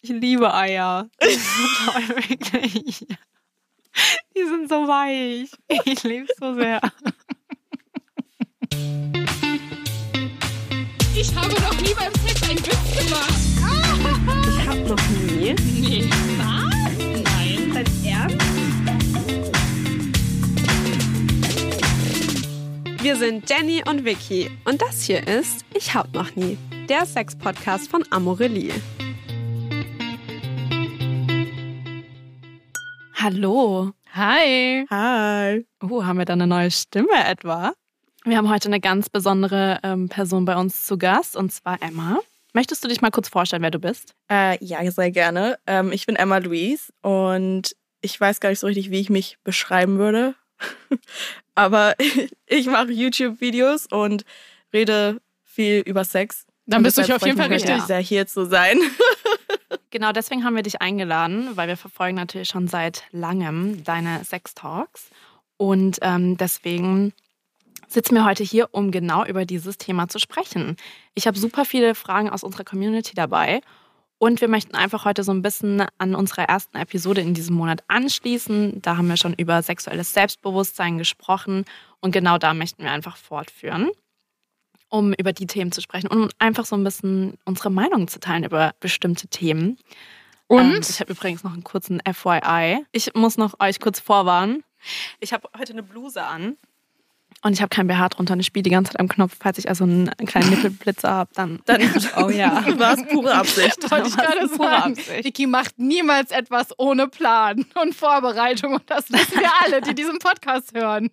Ich liebe Eier. Die sind. Die sind so weich. Ich liebe es so sehr. Ich habe noch nie beim Sex einen Witz gemacht. Ich habe noch nie. Nee. Was? Nein. Dein Ernst? Wir sind Jenny und Vicky und das hier ist Ich hab noch nie, der Sex-Podcast von Amorelie. Hallo. Hi. Hi. Oh, haben wir da eine neue Stimme etwa? Wir haben heute eine ganz besondere ähm, Person bei uns zu Gast und zwar Emma. Möchtest du dich mal kurz vorstellen, wer du bist? Äh, ja, sehr gerne. Ähm, ich bin Emma Louise und ich weiß gar nicht so richtig, wie ich mich beschreiben würde. Aber ich mache YouTube-Videos und rede viel über Sex. Dann Und bist du auf jeden Fall richtig. Sehr hier zu sein. Genau, deswegen haben wir dich eingeladen, weil wir verfolgen natürlich schon seit langem deine Sex-Talks. Und ähm, deswegen sitzen wir heute hier, um genau über dieses Thema zu sprechen. Ich habe super viele Fragen aus unserer Community dabei. Und wir möchten einfach heute so ein bisschen an unserer ersten Episode in diesem Monat anschließen. Da haben wir schon über sexuelles Selbstbewusstsein gesprochen. Und genau da möchten wir einfach fortführen, um über die Themen zu sprechen und um einfach so ein bisschen unsere Meinung zu teilen über bestimmte Themen. Und? Ähm, ich habe übrigens noch einen kurzen FYI. Ich muss noch euch kurz vorwarnen. Ich habe heute eine Bluse an. Und ich habe kein BH drunter und ich spiele die ganze Zeit am Knopf. Falls ich also einen kleinen Nippelblitzer habe, dann, Dann oh ja. war es pure Absicht. Wollte ich gerade sagen. Absicht. Vicky macht niemals etwas ohne Plan und Vorbereitung. Und das wissen wir alle, die diesen Podcast hören.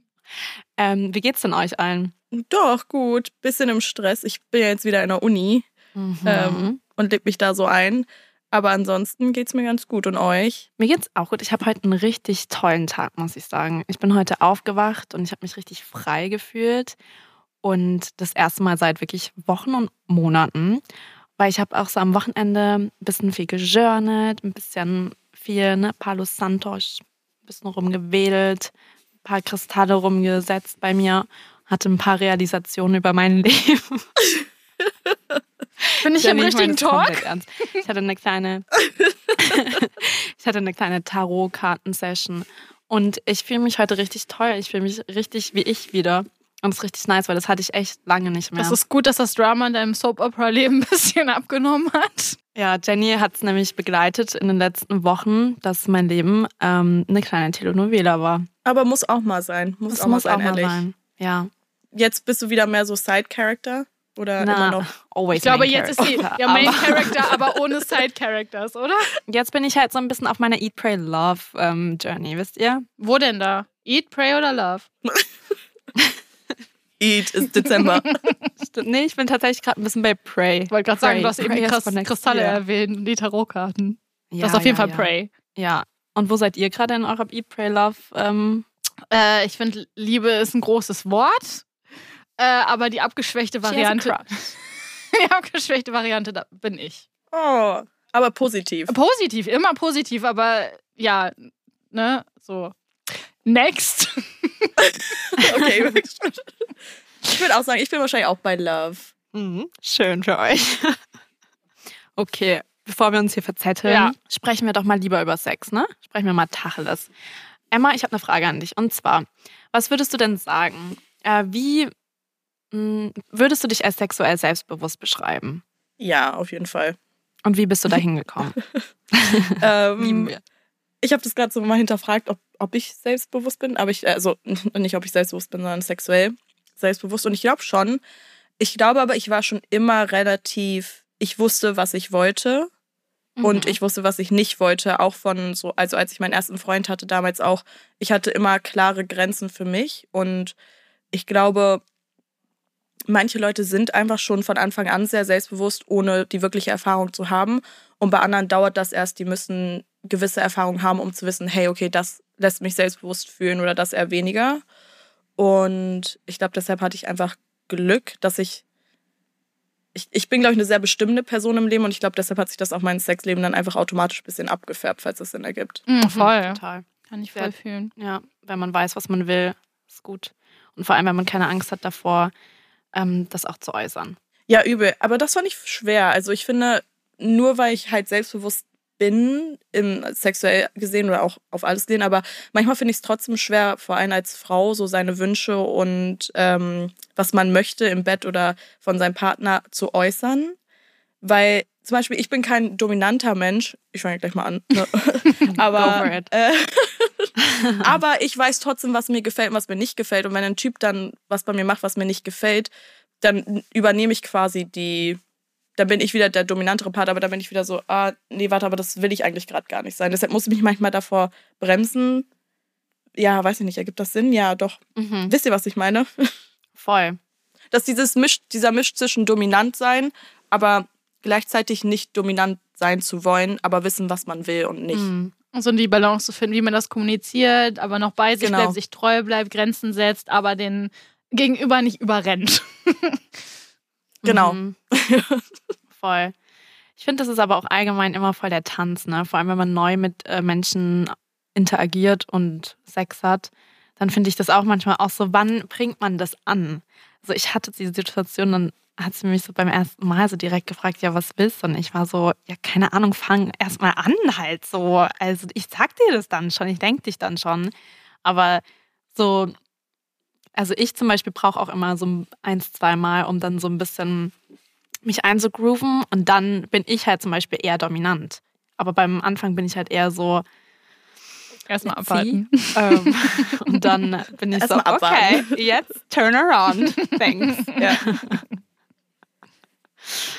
Ähm, wie geht's denn euch allen? Doch, gut. Bisschen im Stress. Ich bin ja jetzt wieder in der Uni Mhm. ähm, und leg mich da so ein. Aber ansonsten geht's mir ganz gut. Und euch? Mir geht's auch gut. Ich habe heute einen richtig tollen Tag, muss ich sagen. Ich bin heute aufgewacht und ich habe mich richtig frei gefühlt. Und das erste Mal seit wirklich Wochen und Monaten. Weil ich habe auch so am Wochenende ein bisschen viel gejournelt, ein bisschen viel, ne, Palo Santos, ein bisschen rumgewedelt, ein paar Kristalle rumgesetzt bei mir, hatte ein paar Realisationen über mein Leben. Bin ich im Jenny, richtigen Talk? Ich hatte eine kleine, ich hatte eine kleine Tarot-Karten-Session und ich fühle mich heute richtig toll. Ich fühle mich richtig wie ich wieder. Und das ist richtig nice, weil das hatte ich echt lange nicht mehr. Das ist gut, dass das Drama in deinem Soap-Opera-Leben ein bisschen abgenommen hat. ja, Jenny hat es nämlich begleitet in den letzten Wochen, dass mein Leben ähm, eine kleine Telenovela war. Aber muss auch mal sein. Muss Das auch mal muss sein, auch mal ehrlich. sein. Ja. Jetzt bist du wieder mehr so Side-Character? Oder immer noch? always Ich glaube, main jetzt ist sie character. ja Main Aber Character, aber ohne Side Characters, oder? Jetzt bin ich halt so ein bisschen auf meiner Eat, Pray, Love ähm, Journey, wisst ihr? Wo denn da? Eat, Pray oder Love? Eat ist Dezember. Stimmt. Nee, ich bin tatsächlich gerade ein bisschen bei Pray. Ich wollte gerade sagen, du hast eben Pray die Kris- for next Kristalle year. erwähnt und die Tarotkarten. Ja, das ist auf jeden ja, Fall ja. Pray. Ja. Und wo seid ihr gerade in eurer Eat, Pray, Love? Ähm, Äh, ich finde, Liebe ist ein großes Wort, äh, aber die abgeschwächte Variante, die abgeschwächte Variante, da bin ich. Oh, aber positiv. Positiv, immer positiv, aber ja, ne, so. Next. Okay. ich würde auch sagen, ich bin wahrscheinlich auch bei Love. Mhm. Schön für euch. okay, bevor wir uns hier verzetteln, Ja. sprechen wir doch mal lieber über Sex, ne? Sprechen wir mal Tacheles. Emma, ich habe eine Frage an dich. Und zwar, was würdest du denn sagen? Äh, wie würdest du dich als sexuell selbstbewusst beschreiben? Ja, auf jeden Fall. Und wie bist du da hingekommen? Ähm, ich habe das gerade so mal hinterfragt, ob, ob ich selbstbewusst bin, aber ich, also nicht, ob ich selbstbewusst bin, sondern sexuell selbstbewusst. Und ich glaube schon. Ich glaube aber, ich war schon immer relativ, ich wusste, was ich wollte. Und Mhm. ich wusste, was ich nicht wollte, auch von so, also als ich meinen ersten Freund hatte, damals auch, ich hatte immer klare Grenzen für mich. Und ich glaube, manche Leute sind einfach schon von Anfang an sehr selbstbewusst, ohne die wirkliche Erfahrung zu haben. Und bei anderen dauert das erst, die müssen gewisse Erfahrungen haben, um zu wissen, hey, okay, das lässt mich selbstbewusst fühlen oder das eher weniger. Und ich glaube, deshalb hatte ich einfach Glück, dass ich ich, ich bin, glaube ich, eine sehr bestimmende Person im Leben und ich glaube, deshalb hat sich das auf mein Sexleben dann einfach automatisch ein bisschen abgefärbt, falls das Sinn ergibt. Mhm, voll. Total. Kann ich Sehr- voll fühlen. Ja, wenn man weiß, was man will, ist gut. Und vor allem, wenn man keine Angst hat davor, ähm, das auch zu äußern. Ja, übel. Aber das war nicht schwer. Also ich finde, nur weil ich halt selbstbewusst bin, im sexuell gesehen oder auch auf alles gesehen, aber manchmal finde ich es trotzdem schwer, vor allem als Frau, so seine Wünsche und ähm, was man möchte im Bett oder von seinem Partner zu äußern. Weil zum Beispiel, ich bin kein dominanter Mensch. Ich fange gleich mal an. Ne? aber. Äh, aber ich weiß trotzdem, was mir gefällt und was mir nicht gefällt. Und wenn ein Typ dann was bei mir macht, was mir nicht gefällt, dann übernehme ich quasi die. Dann bin ich wieder der dominantere Part, aber dann bin ich wieder so, ah, nee, warte, aber das will ich eigentlich gerade gar nicht sein. Deshalb muss ich mich manchmal davor bremsen. Ja, weiß ich nicht, ergibt das Sinn? Ja, doch. Mhm. Wisst ihr, was ich meine? Voll. Dass dieses Misch, dieser Misch zwischen dominant sein, aber gleichzeitig nicht dominant sein zu wollen, aber wissen, was man will und nicht. Mhm. Und so die Balance zu finden, wie man das kommuniziert, aber noch bei sich Genau. bleibt, sich treu bleibt, Grenzen setzt, aber den Gegenüber nicht überrennt. Genau. Mhm. voll. Ich finde, das ist aber auch allgemein immer voll der Tanz, ne? Vor allem, wenn man neu mit äh, Menschen interagiert und Sex hat, dann finde ich das auch manchmal auch so, wann bringt man das an? Also ich hatte diese Situation, dann hat sie mich so beim ersten Mal so direkt gefragt, ja, was willst du? Und ich war so, ja, keine Ahnung, fang erst mal an halt so. Also ich sag dir das dann schon, ich denk dich dann schon. Aber so, also ich zum Beispiel brauche auch immer so eins, zwei Mal, um dann so ein bisschen mich einzugrooven und dann bin ich halt zum Beispiel eher dominant. Aber beim Anfang bin ich halt eher so, Erstmal abwarten. ähm, und dann bin ich so, Erst mal okay, jetzt turn around. Thanks. Ja.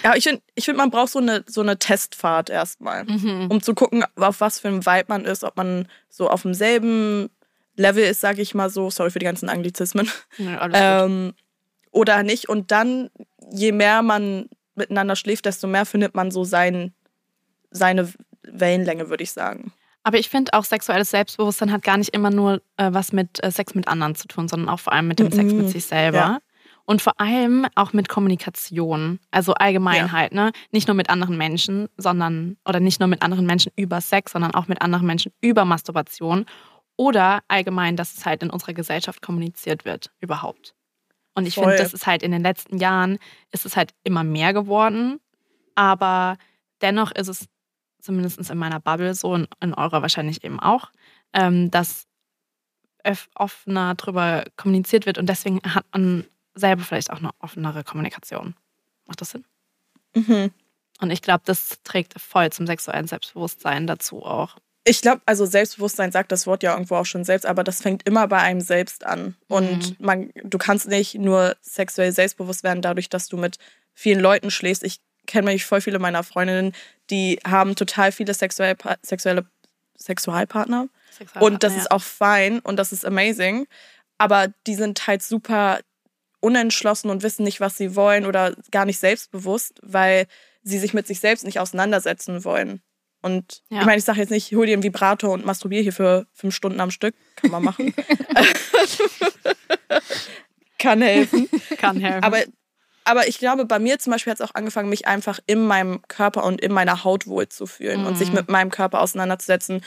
Ja, ich finde, ich find, man braucht so eine, so eine Testfahrt erstmal, Mhm. um zu gucken, auf was für ein Vibe man ist, ob man so auf demselben Level ist, sage ich mal so. Sorry für die ganzen Anglizismen. Ja, alles gut. Ähm, oder nicht. Und dann, je mehr man miteinander schläft, desto mehr findet man so sein, seine Wellenlänge, würde ich sagen. Aber ich finde auch sexuelles Selbstbewusstsein hat gar nicht immer nur äh, was mit äh, Sex mit anderen zu tun, sondern auch vor allem mit dem Sex Mhm. mit sich selber. Ja. Und vor allem auch mit Kommunikation. Also allgemein Ja. halt, ne? Nicht nur mit anderen Menschen, sondern, oder nicht nur mit anderen Menschen über Sex, sondern auch mit anderen Menschen über Masturbation. Oder allgemein, dass es halt in unserer Gesellschaft kommuniziert wird, überhaupt. Und ich finde, das ist halt in den letzten Jahren, ist es halt immer mehr geworden. Aber dennoch ist es zumindest in meiner Bubble so und in eurer wahrscheinlich eben auch, ähm, dass offener darüber kommuniziert wird und deswegen hat man selber vielleicht auch eine offenere Kommunikation. Macht das Sinn? Mhm. Und ich glaube, das trägt voll zum sexuellen Selbstbewusstsein dazu auch. Ich glaube, also Selbstbewusstsein sagt das Wort ja irgendwo auch schon selbst, aber das fängt immer bei einem selbst an. Und man, du kannst nicht nur sexuell selbstbewusst werden, dadurch, dass du mit vielen Leuten schläfst. Ich kenne mich voll viele meiner Freundinnen, die haben total viele sexuelle, sexuelle Sexualpartner. Und das ist auch fein und das ist amazing. Aber die sind halt super unentschlossen und wissen nicht, was sie wollen oder gar nicht selbstbewusst, weil sie sich mit sich selbst nicht auseinandersetzen wollen. Und Ja. ich meine, ich sage jetzt nicht, hol dir einen Vibrator und masturbier hier für fünf Stunden am Stück. Kann man machen. Kann helfen. kann helfen. Aber, aber ich glaube, bei mir zum Beispiel hat es auch angefangen, mich einfach in meinem Körper und in meiner Haut wohlzufühlen und sich mit meinem Körper auseinanderzusetzen.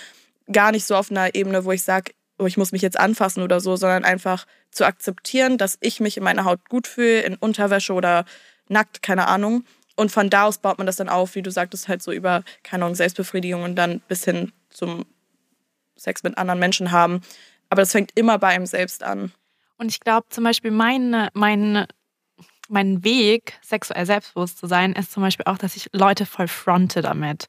Gar nicht so auf einer Ebene, wo ich sage, oh, ich muss mich jetzt anfassen oder so, sondern einfach zu akzeptieren, dass ich mich in meiner Haut gut fühle, in Unterwäsche oder nackt, keine Ahnung. Und von da aus baut man das dann auf, wie du sagtest, halt so über, keine Ahnung, Selbstbefriedigung und dann bis hin zum Sex mit anderen Menschen haben. Aber das fängt immer bei einem selbst an. Und ich glaube zum Beispiel, mein, mein, mein Weg, sexuell selbstbewusst zu sein, ist zum Beispiel auch, dass ich Leute voll fronte damit.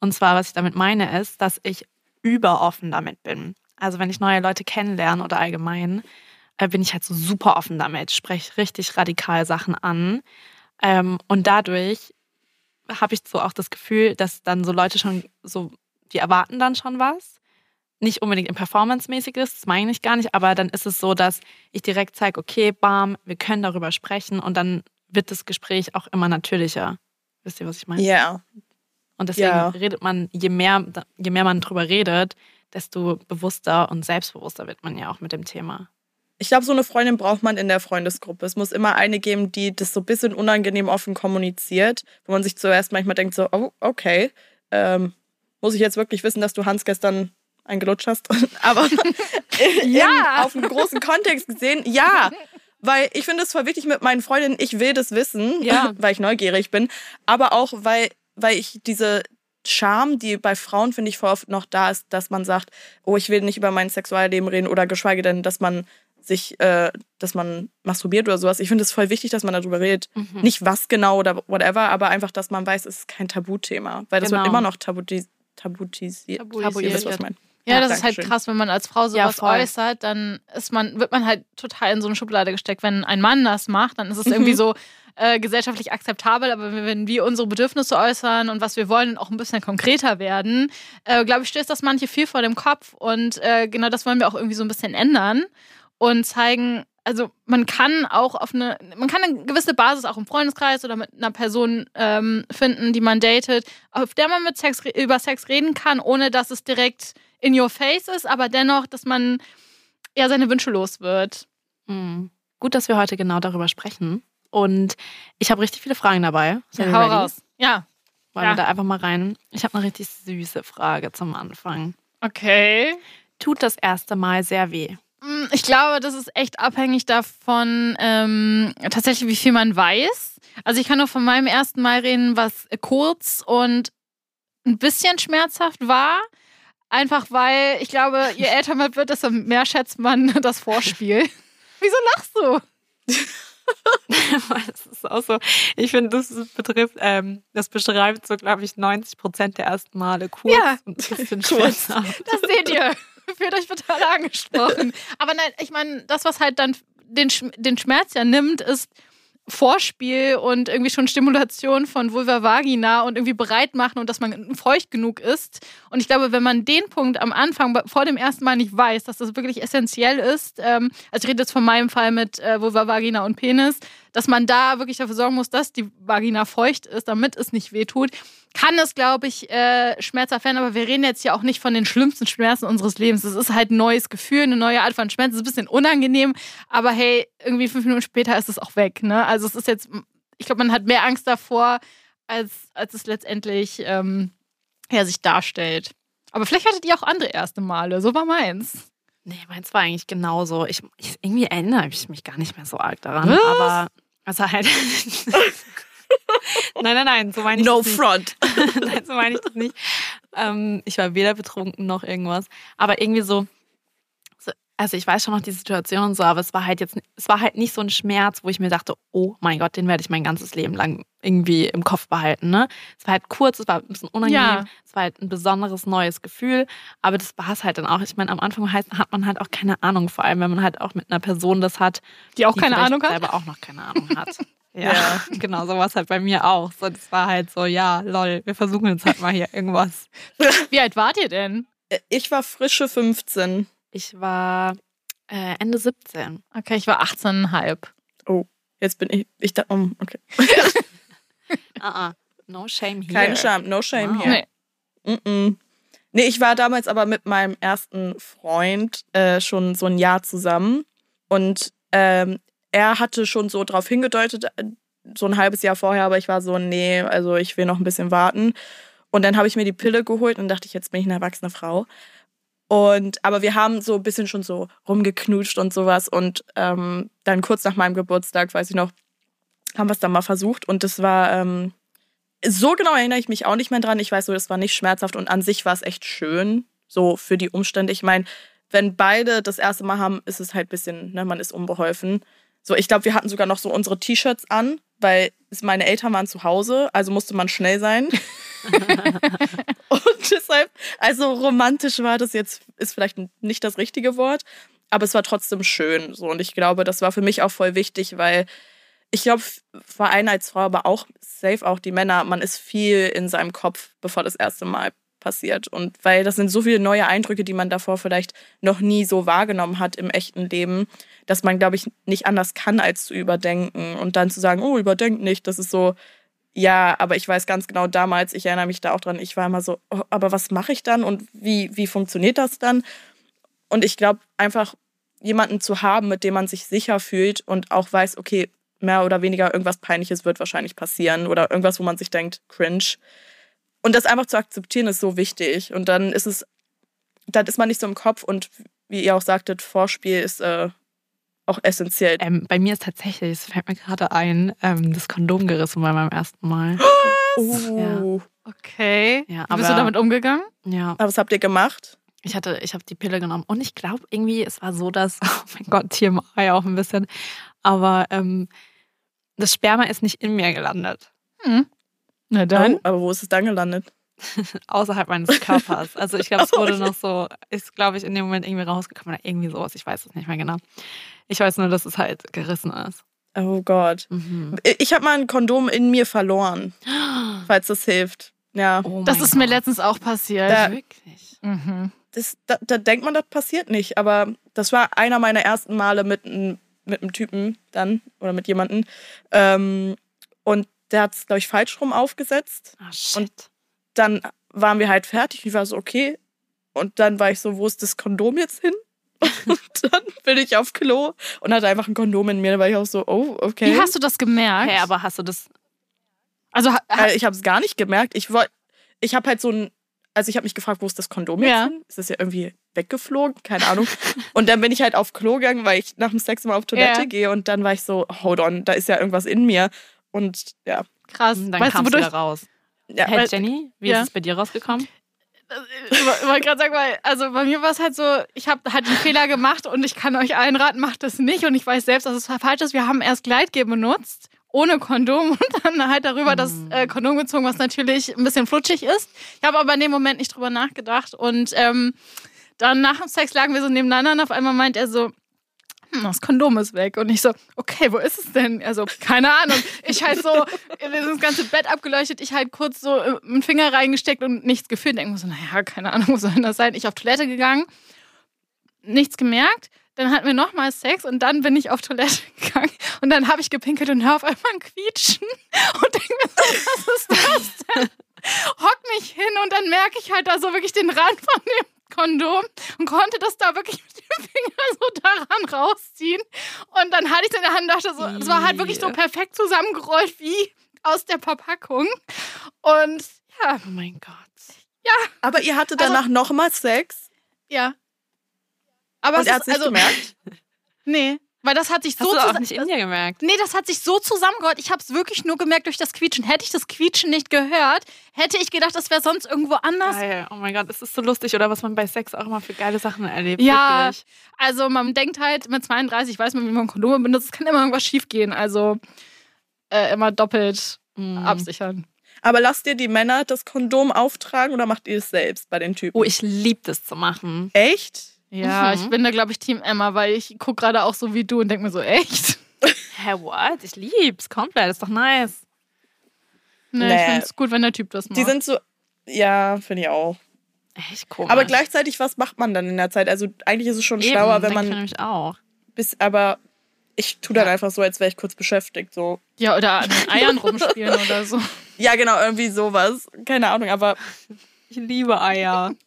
Und zwar, was ich damit meine, ist, dass ich überoffen damit bin. Also wenn ich neue Leute kennenlerne oder allgemein, äh, bin ich halt so super offen damit, spreche richtig radikal Sachen an. Ähm, und dadurch habe ich so auch das Gefühl, dass dann so Leute schon so, die erwarten dann schon was. Nicht unbedingt im Performance-mäßiges, das meine ich gar nicht, aber dann ist es so, dass ich direkt zeige, okay, bam, wir können darüber sprechen und dann wird das Gespräch auch immer natürlicher. Wisst ihr, was ich meine? Ja. Und deswegen Ja. redet man, je mehr, je mehr man drüber redet, desto bewusster und selbstbewusster wird man ja auch mit dem Thema. Ich glaube, so eine Freundin braucht man in der Freundesgruppe. Es muss immer eine geben, die das so ein bisschen unangenehm offen kommuniziert, wo man sich zuerst manchmal denkt, so, oh, okay, ähm, muss ich jetzt wirklich wissen, dass du Hans gestern eingelutscht hast? Aber Ja. im, auf einem großen Kontext gesehen, ja. Weil ich finde es voll wichtig mit meinen Freundinnen, ich will das wissen, Ja. weil ich neugierig bin, aber auch, weil, weil ich diese, Scham, die bei Frauen, finde ich, voll oft noch da ist, dass man sagt, oh, ich will nicht über mein Sexualleben reden oder geschweige denn, dass man sich, äh, dass man masturbiert oder sowas. Ich finde es voll wichtig, dass man darüber redet. Mhm. Nicht was genau oder whatever, aber einfach, dass man weiß, es ist kein Tabuthema. Weil das Genau. wird immer noch tabuti tabutisiert. Tabuisiert. Wisst, was ich meine. Ja, Ja, das ist halt Dankeschön. krass, wenn man als Frau Ja, sowas voll. äußert, dann ist man, wird man halt total in so eine Schublade gesteckt. Wenn ein Mann das macht, dann ist es irgendwie Mhm. so äh, gesellschaftlich akzeptabel, aber wenn wir unsere Bedürfnisse äußern und was wir wollen und auch ein bisschen konkreter werden, äh, glaube ich, stößt das manche viel vor dem Kopf. Und äh, genau das wollen wir auch irgendwie so ein bisschen ändern und zeigen, also man kann auch auf eine, man kann eine gewisse Basis auch im Freundeskreis oder mit einer Person ähm, finden, die man datet, auf der man mit Sex über Sex reden kann, ohne dass es direkt in your face ist, aber dennoch, dass man ja seine Wünsche los wird. Mhm. Gut, dass wir heute genau darüber sprechen. Und ich habe richtig viele Fragen dabei. Ja, hau ready? raus. Ja, Wollen Ja. wir da einfach mal rein? Ich habe eine richtig süße Frage zum Anfang. okay. Tut das erste Mal sehr weh? Mm, Ich glaube, das ist echt abhängig davon, ähm, tatsächlich, wie viel man weiß. Also ich kann nur von meinem ersten Mal reden, was kurz und ein bisschen schmerzhaft war. Einfach weil, ich glaube, je älter man wird, desto mehr schätzt man das Vorspiel. Wieso lachst du? das ist auch so. Ich finde, das betrifft, ähm, das beschreibt so, glaube ich, 90 Prozent der ersten Male kurz Ja. und ein bisschen Kurz. schmerzhaft. Das seht ihr. Fühlt euch total angesprochen. Aber nein, ich meine, das, was halt dann den, den Schmerz ja nimmt, ist Vorspiel und irgendwie schon Stimulation von Vulva Vagina und irgendwie bereit machen und dass man feucht genug ist. Und ich glaube, wenn man den Punkt am Anfang vor dem ersten Mal nicht weiß, dass das wirklich essentiell ist, ähm, also ich rede jetzt von meinem Fall mit äh, Vulva Vagina und Penis, dass man da wirklich dafür sorgen muss, dass die Vagina feucht ist, damit es nicht wehtut, kann es, glaube ich, äh, schmerzhaft werden. Aber wir reden jetzt ja auch nicht von den schlimmsten Schmerzen unseres Lebens. Es ist halt ein neues Gefühl, eine neue Art von Schmerz. Es ist ein bisschen unangenehm, aber hey, irgendwie fünf Minuten später ist es auch weg. Ne? Also es ist jetzt, ich glaube, man hat mehr Angst davor, als, als es letztendlich ähm, ja, sich darstellt. Aber vielleicht hattet ihr auch andere erste Male. So war meins. Nee, meins war eigentlich genauso. Ich, ich, irgendwie erinnere ich mich gar nicht mehr so arg daran. Was? Aber also halt. nein, nein, nein, so meine ich No das nicht. front. Nein, so meine ich das nicht. Ähm, ich war weder betrunken noch irgendwas. Aber irgendwie so, also ich weiß schon noch die Situation und so, aber es war halt jetzt, es war halt nicht so ein Schmerz, wo ich mir dachte, oh mein Gott, den werde ich mein ganzes Leben lang irgendwie im Kopf behalten. Ne? Es war halt kurz, es war ein bisschen unangenehm, Ja. es war halt ein besonderes neues Gefühl, aber das war es halt dann auch. Ich meine, am Anfang heißt, hat man halt auch keine Ahnung, vor allem wenn man halt auch mit einer Person das hat, Die auch die keine Ahnung hat. selber auch noch keine Ahnung hat. Ja, Ja. genau, so war es halt bei mir auch. So, das war halt so, ja, lol, wir versuchen jetzt halt mal hier irgendwas. Wie alt wart ihr denn? Ich war frische 15. Ich war äh, Ende 17. Okay, ich war 18,5. Jetzt bin ich. Ich da. Oh, okay. Uh -uh. No shame here. Keine Scham, no shame Wow. here. Nee. Nee, ich war damals aber mit meinem ersten Freund äh, schon so ein Jahr zusammen. Und ähm, er hatte schon so drauf hingedeutet, äh, so ein halbes Jahr vorher, aber ich war so, nee, also ich will noch ein bisschen warten. Und dann habe ich mir die Pille geholt und dachte ich, jetzt bin ich eine erwachsene Frau. Und aber wir haben so ein bisschen schon so rumgeknutscht und sowas. Und ähm, dann kurz nach meinem Geburtstag, weiß ich noch, haben wir es dann mal versucht. Und das war ähm, so genau erinnere ich mich auch nicht mehr dran. Ich weiß so, das war nicht schmerzhaft und an sich war es echt schön, so für die Umstände. Ich meine, wenn beide das erste Mal haben, ist es halt ein bisschen, ne, man ist unbeholfen. So, ich glaube, wir hatten sogar noch so unsere T-Shirts an, weil meine Eltern waren zu Hause, also musste man schnell sein. und deshalb, also romantisch war das jetzt, ist vielleicht nicht das richtige Wort, aber es war trotzdem schön. So, und ich glaube, das war für mich auch voll wichtig, weil ich glaube, vor allem als Frau, aber auch safe auch die Männer, man ist viel in seinem Kopf, bevor das erste Mal passiert. Und weil das sind so viele neue Eindrücke, die man davor vielleicht noch nie so wahrgenommen hat im echten Leben, dass man, glaube ich, nicht anders kann, als zu überdenken. Und dann zu sagen, oh, überdenk nicht, das ist so, ja, aber ich weiß ganz genau damals, ich erinnere mich da auch dran, ich war immer so, oh, aber was mache ich dann und wie, wie funktioniert das dann? Und ich glaube, einfach jemanden zu haben, mit dem man sich sicher fühlt und auch weiß, okay, mehr oder weniger irgendwas Peinliches wird wahrscheinlich passieren oder irgendwas, wo man sich denkt, cringe. Und das einfach zu akzeptieren, ist so wichtig. Und dann ist es, dann ist man nicht so im Kopf und wie ihr auch sagtet, Vorspiel ist äh, auch essentiell. Ähm, bei mir ist tatsächlich, es fällt mir gerade ein, ähm, das Kondom gerissen bei meinem ersten Mal. Oh. Ja. Okay. Ja, Wie bist du aber- damit umgegangen? Ja, Aber was habt ihr gemacht? ich hatte, ich habe die Pille genommen und ich glaube irgendwie, es war so, dass, oh mein Gott, TMI auch ein bisschen, aber ähm, das Sperma ist nicht in mir gelandet, Hm. Na dann. Oh, aber wo ist es dann gelandet? außerhalb meines Körpers. Also ich glaube, es wurde noch so, ist glaube ich in dem Moment irgendwie rausgekommen oder irgendwie sowas. Ich weiß es nicht mehr genau. Ich weiß nur, dass es halt gerissen ist. Oh Gott. Mhm. Ich habe mal ein Kondom in mir verloren, falls das hilft. Ja. Oh Das ist mir Gott. letztens auch passiert. Da- Wirklich. Mhm. Das, da, da denkt man, das passiert nicht. Aber das war einer meiner ersten Male mit einem mit einem Typen dann oder mit jemandem. Ähm, und der hat es, glaube ich, falsch rum aufgesetzt. Ah, shit. Und dann waren wir halt fertig. Ich war so, okay. Und dann war ich so, wo ist das Kondom jetzt hin? Und dann bin ich auf Klo und hatte einfach ein Kondom in mir. Da war ich auch so, oh, okay. Wie hast du das gemerkt? hey, aber hast du das? also, Äh, ich habe es gar nicht gemerkt. Ich wollte, ich habe halt so ein, also ich habe mich gefragt, wo ist das Kondom jetzt Ja. hin? Ist das ja irgendwie weggeflogen? Keine Ahnung. und dann bin ich halt auf Klo gegangen, weil ich nach dem Sex immer auf Toilette Ja. gehe und dann war ich so, hold on, da ist ja irgendwas in mir. Und ja, krass. Dann weißt du, kamst du wieder raus. Ja Hey weil- Jenny, wie Ja. ist es bei dir rausgekommen? Ich wo- wollte gerade sagen, weil, also bei mir war es halt so, ich habe halt den Fehler gemacht und ich kann euch allen raten, macht das nicht. Und ich weiß selbst, dass es falsch ist. Wir haben erst Gleitgel benutzt, ohne Kondom und dann halt darüber das äh, Kondom gezogen, was natürlich ein bisschen flutschig ist. Ich habe aber in dem Moment nicht drüber nachgedacht. Und ähm, dann nach dem Sex lagen wir so nebeneinander und auf einmal meint er so, das Kondom ist weg. Und ich so, okay, wo ist es denn? Also, keine Ahnung. Ich halt so, das ganze Bett abgeleuchtet, ich halt kurz so äh, einen Finger reingesteckt und nichts gefühlt. Denke mir so, naja, keine Ahnung, wo soll denn das sein? Ich auf Toilette gegangen, nichts gemerkt. Dann hatten wir nochmal Sex und dann bin ich auf Toilette gegangen und dann habe ich gepinkelt und hör auf einmal ein Quietschen und denke mir so, was ist das denn? Hock mich hin und dann merke ich halt da so wirklich den Rand von dem Kondom und konnte das da wirklich mit dem Finger so daran rausziehen. Und dann hatte ich es in der Hand und dachte so, es war halt wirklich so perfekt zusammengerollt wie aus der Verpackung. Und ja, Oh mein Gott. aber ihr hattet danach noch mal Sex ja. Aber und es er hat ist, es nicht also, gemerkt. nee, weil das hat sich Hast so du auch nicht in dir gemerkt? Nee, das hat sich so zusammengerollt. Ich habe es wirklich nur gemerkt durch das Quietschen. Hätte ich das Quietschen nicht gehört, hätte ich gedacht, das wäre sonst irgendwo anders. Geil. Oh mein Gott, es ist so lustig, oder was man bei Sex auch immer für geile Sachen erlebt. Ja. Wirklich. Also man denkt halt, mit 32 weiß man, wie man Kondome benutzt. Es kann immer irgendwas schief gehen. Also äh, immer doppelt Mhm. absichern. Aber lasst ihr die Männer das Kondom auftragen oder macht ihr es selbst bei den Typen? Oh, ich liebe das zu machen. Echt? Ja, Mhm. ich bin da, glaube ich, Team Emma, weil ich gucke gerade auch so wie du und denke mir so, echt? Hä, what? Ich lieb's komplett. Ist doch nice. Nee, Nee. ich finde es gut, wenn der Typ das macht. Die sind so, ja, finde ich auch. Echt komisch. Aber gleichzeitig, was macht man dann in der Zeit? Also eigentlich ist es schon Eben, schlauer, wenn denk ich man nämlich auch. bis, aber ich tue dann einfach so, als wäre ich kurz beschäftigt. So. ja, oder an den Eiern rumspielen oder so. Ja, genau, irgendwie sowas. Keine Ahnung, aber Ich liebe Eier.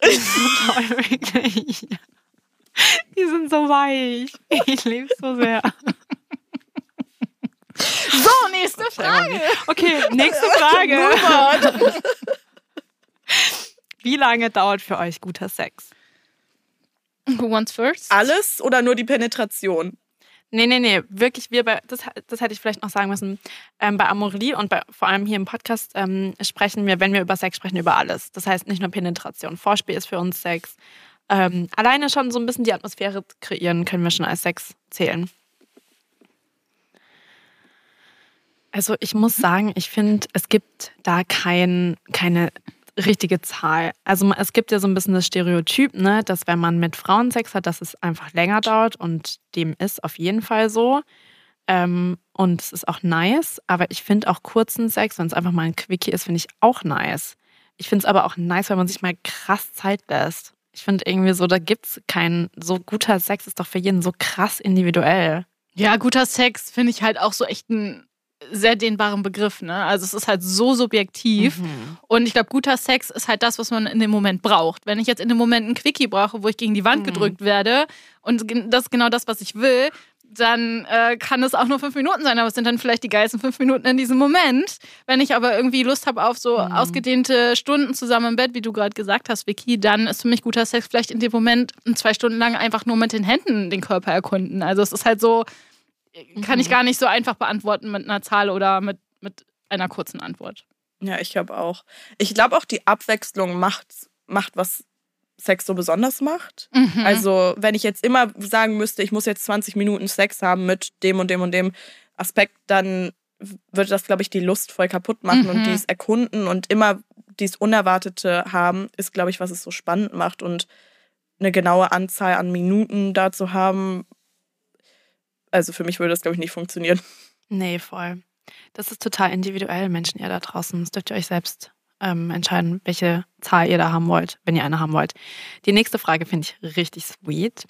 Die sind so weich. Ich liebe es so sehr. So, nächste Frage. Okay, nächste Frage. Wie lange dauert für euch guter Sex? Who wants first? alles oder nur die Penetration? Nee, nee, nee, wirklich, wir bei, das, das hätte ich vielleicht noch sagen müssen. Ähm, bei Amorelie und bei, vor allem hier im Podcast ähm, sprechen wir, wenn wir über Sex sprechen, über alles. Das heißt nicht nur Penetration. Vorspiel ist für uns Sex. Ähm, alleine schon so ein bisschen die Atmosphäre kreieren, können wir schon als Sex zählen. Also ich muss sagen, ich finde, es gibt da kein, keine richtige Zahl. Also es gibt ja so ein bisschen das Stereotyp, ne, dass wenn man mit Frauen Sex hat, dass es einfach länger dauert und dem ist auf jeden Fall so. Ähm, und es ist auch nice, aber ich finde auch kurzen Sex, wenn es einfach mal ein Quickie ist, finde ich auch nice. Ich finde es aber auch nice, wenn man sich mal krass Zeit lässt. Ich finde irgendwie so, da gibt es kein so guter Sex, ist doch für jeden so krass individuell. Ja, guter Sex finde ich halt auch so echt ein sehr dehnbaren Begriff, ne? Also es ist halt so subjektiv. Und ich glaube, guter Sex ist halt das, was man in dem Moment braucht. Wenn ich jetzt in dem Moment einen Quickie brauche, wo ich gegen die Wand Mhm. gedrückt werde und das ist genau das, was ich will, dann äh, kann es auch nur fünf Minuten sein, aber es sind dann vielleicht die geilsten fünf Minuten in diesem Moment. Wenn ich aber irgendwie Lust habe auf so Mhm. ausgedehnte Stunden zusammen im Bett, wie du gerade gesagt hast, Vicky, dann ist für mich guter Sex vielleicht in dem Moment zwei Stunden lang einfach nur mit den Händen den Körper erkunden. Also es ist halt so, kann ich gar nicht so einfach beantworten mit einer Zahl oder mit, mit einer kurzen Antwort. Ja, ich glaube auch. Ich glaube auch, die Abwechslung macht, macht, was Sex so besonders macht. Mhm. Also, wenn ich jetzt immer sagen müsste, ich muss jetzt 20 Minuten Sex haben mit dem und dem und dem Aspekt, dann würde das, glaube ich, die Lust voll kaputt machen Mhm. und dies Erkunden und immer dies Unerwartete haben, ist, glaube ich, was es so spannend macht und eine genaue Anzahl an Minuten da zu haben. Also für mich würde das, glaube ich, nicht funktionieren. Nee, voll. Das ist total individuell, Menschen, ihr da draußen. Das dürft ihr euch selbst ähm, entscheiden, welche Zahl ihr da haben wollt, wenn ihr eine haben wollt. Die nächste Frage finde ich richtig sweet.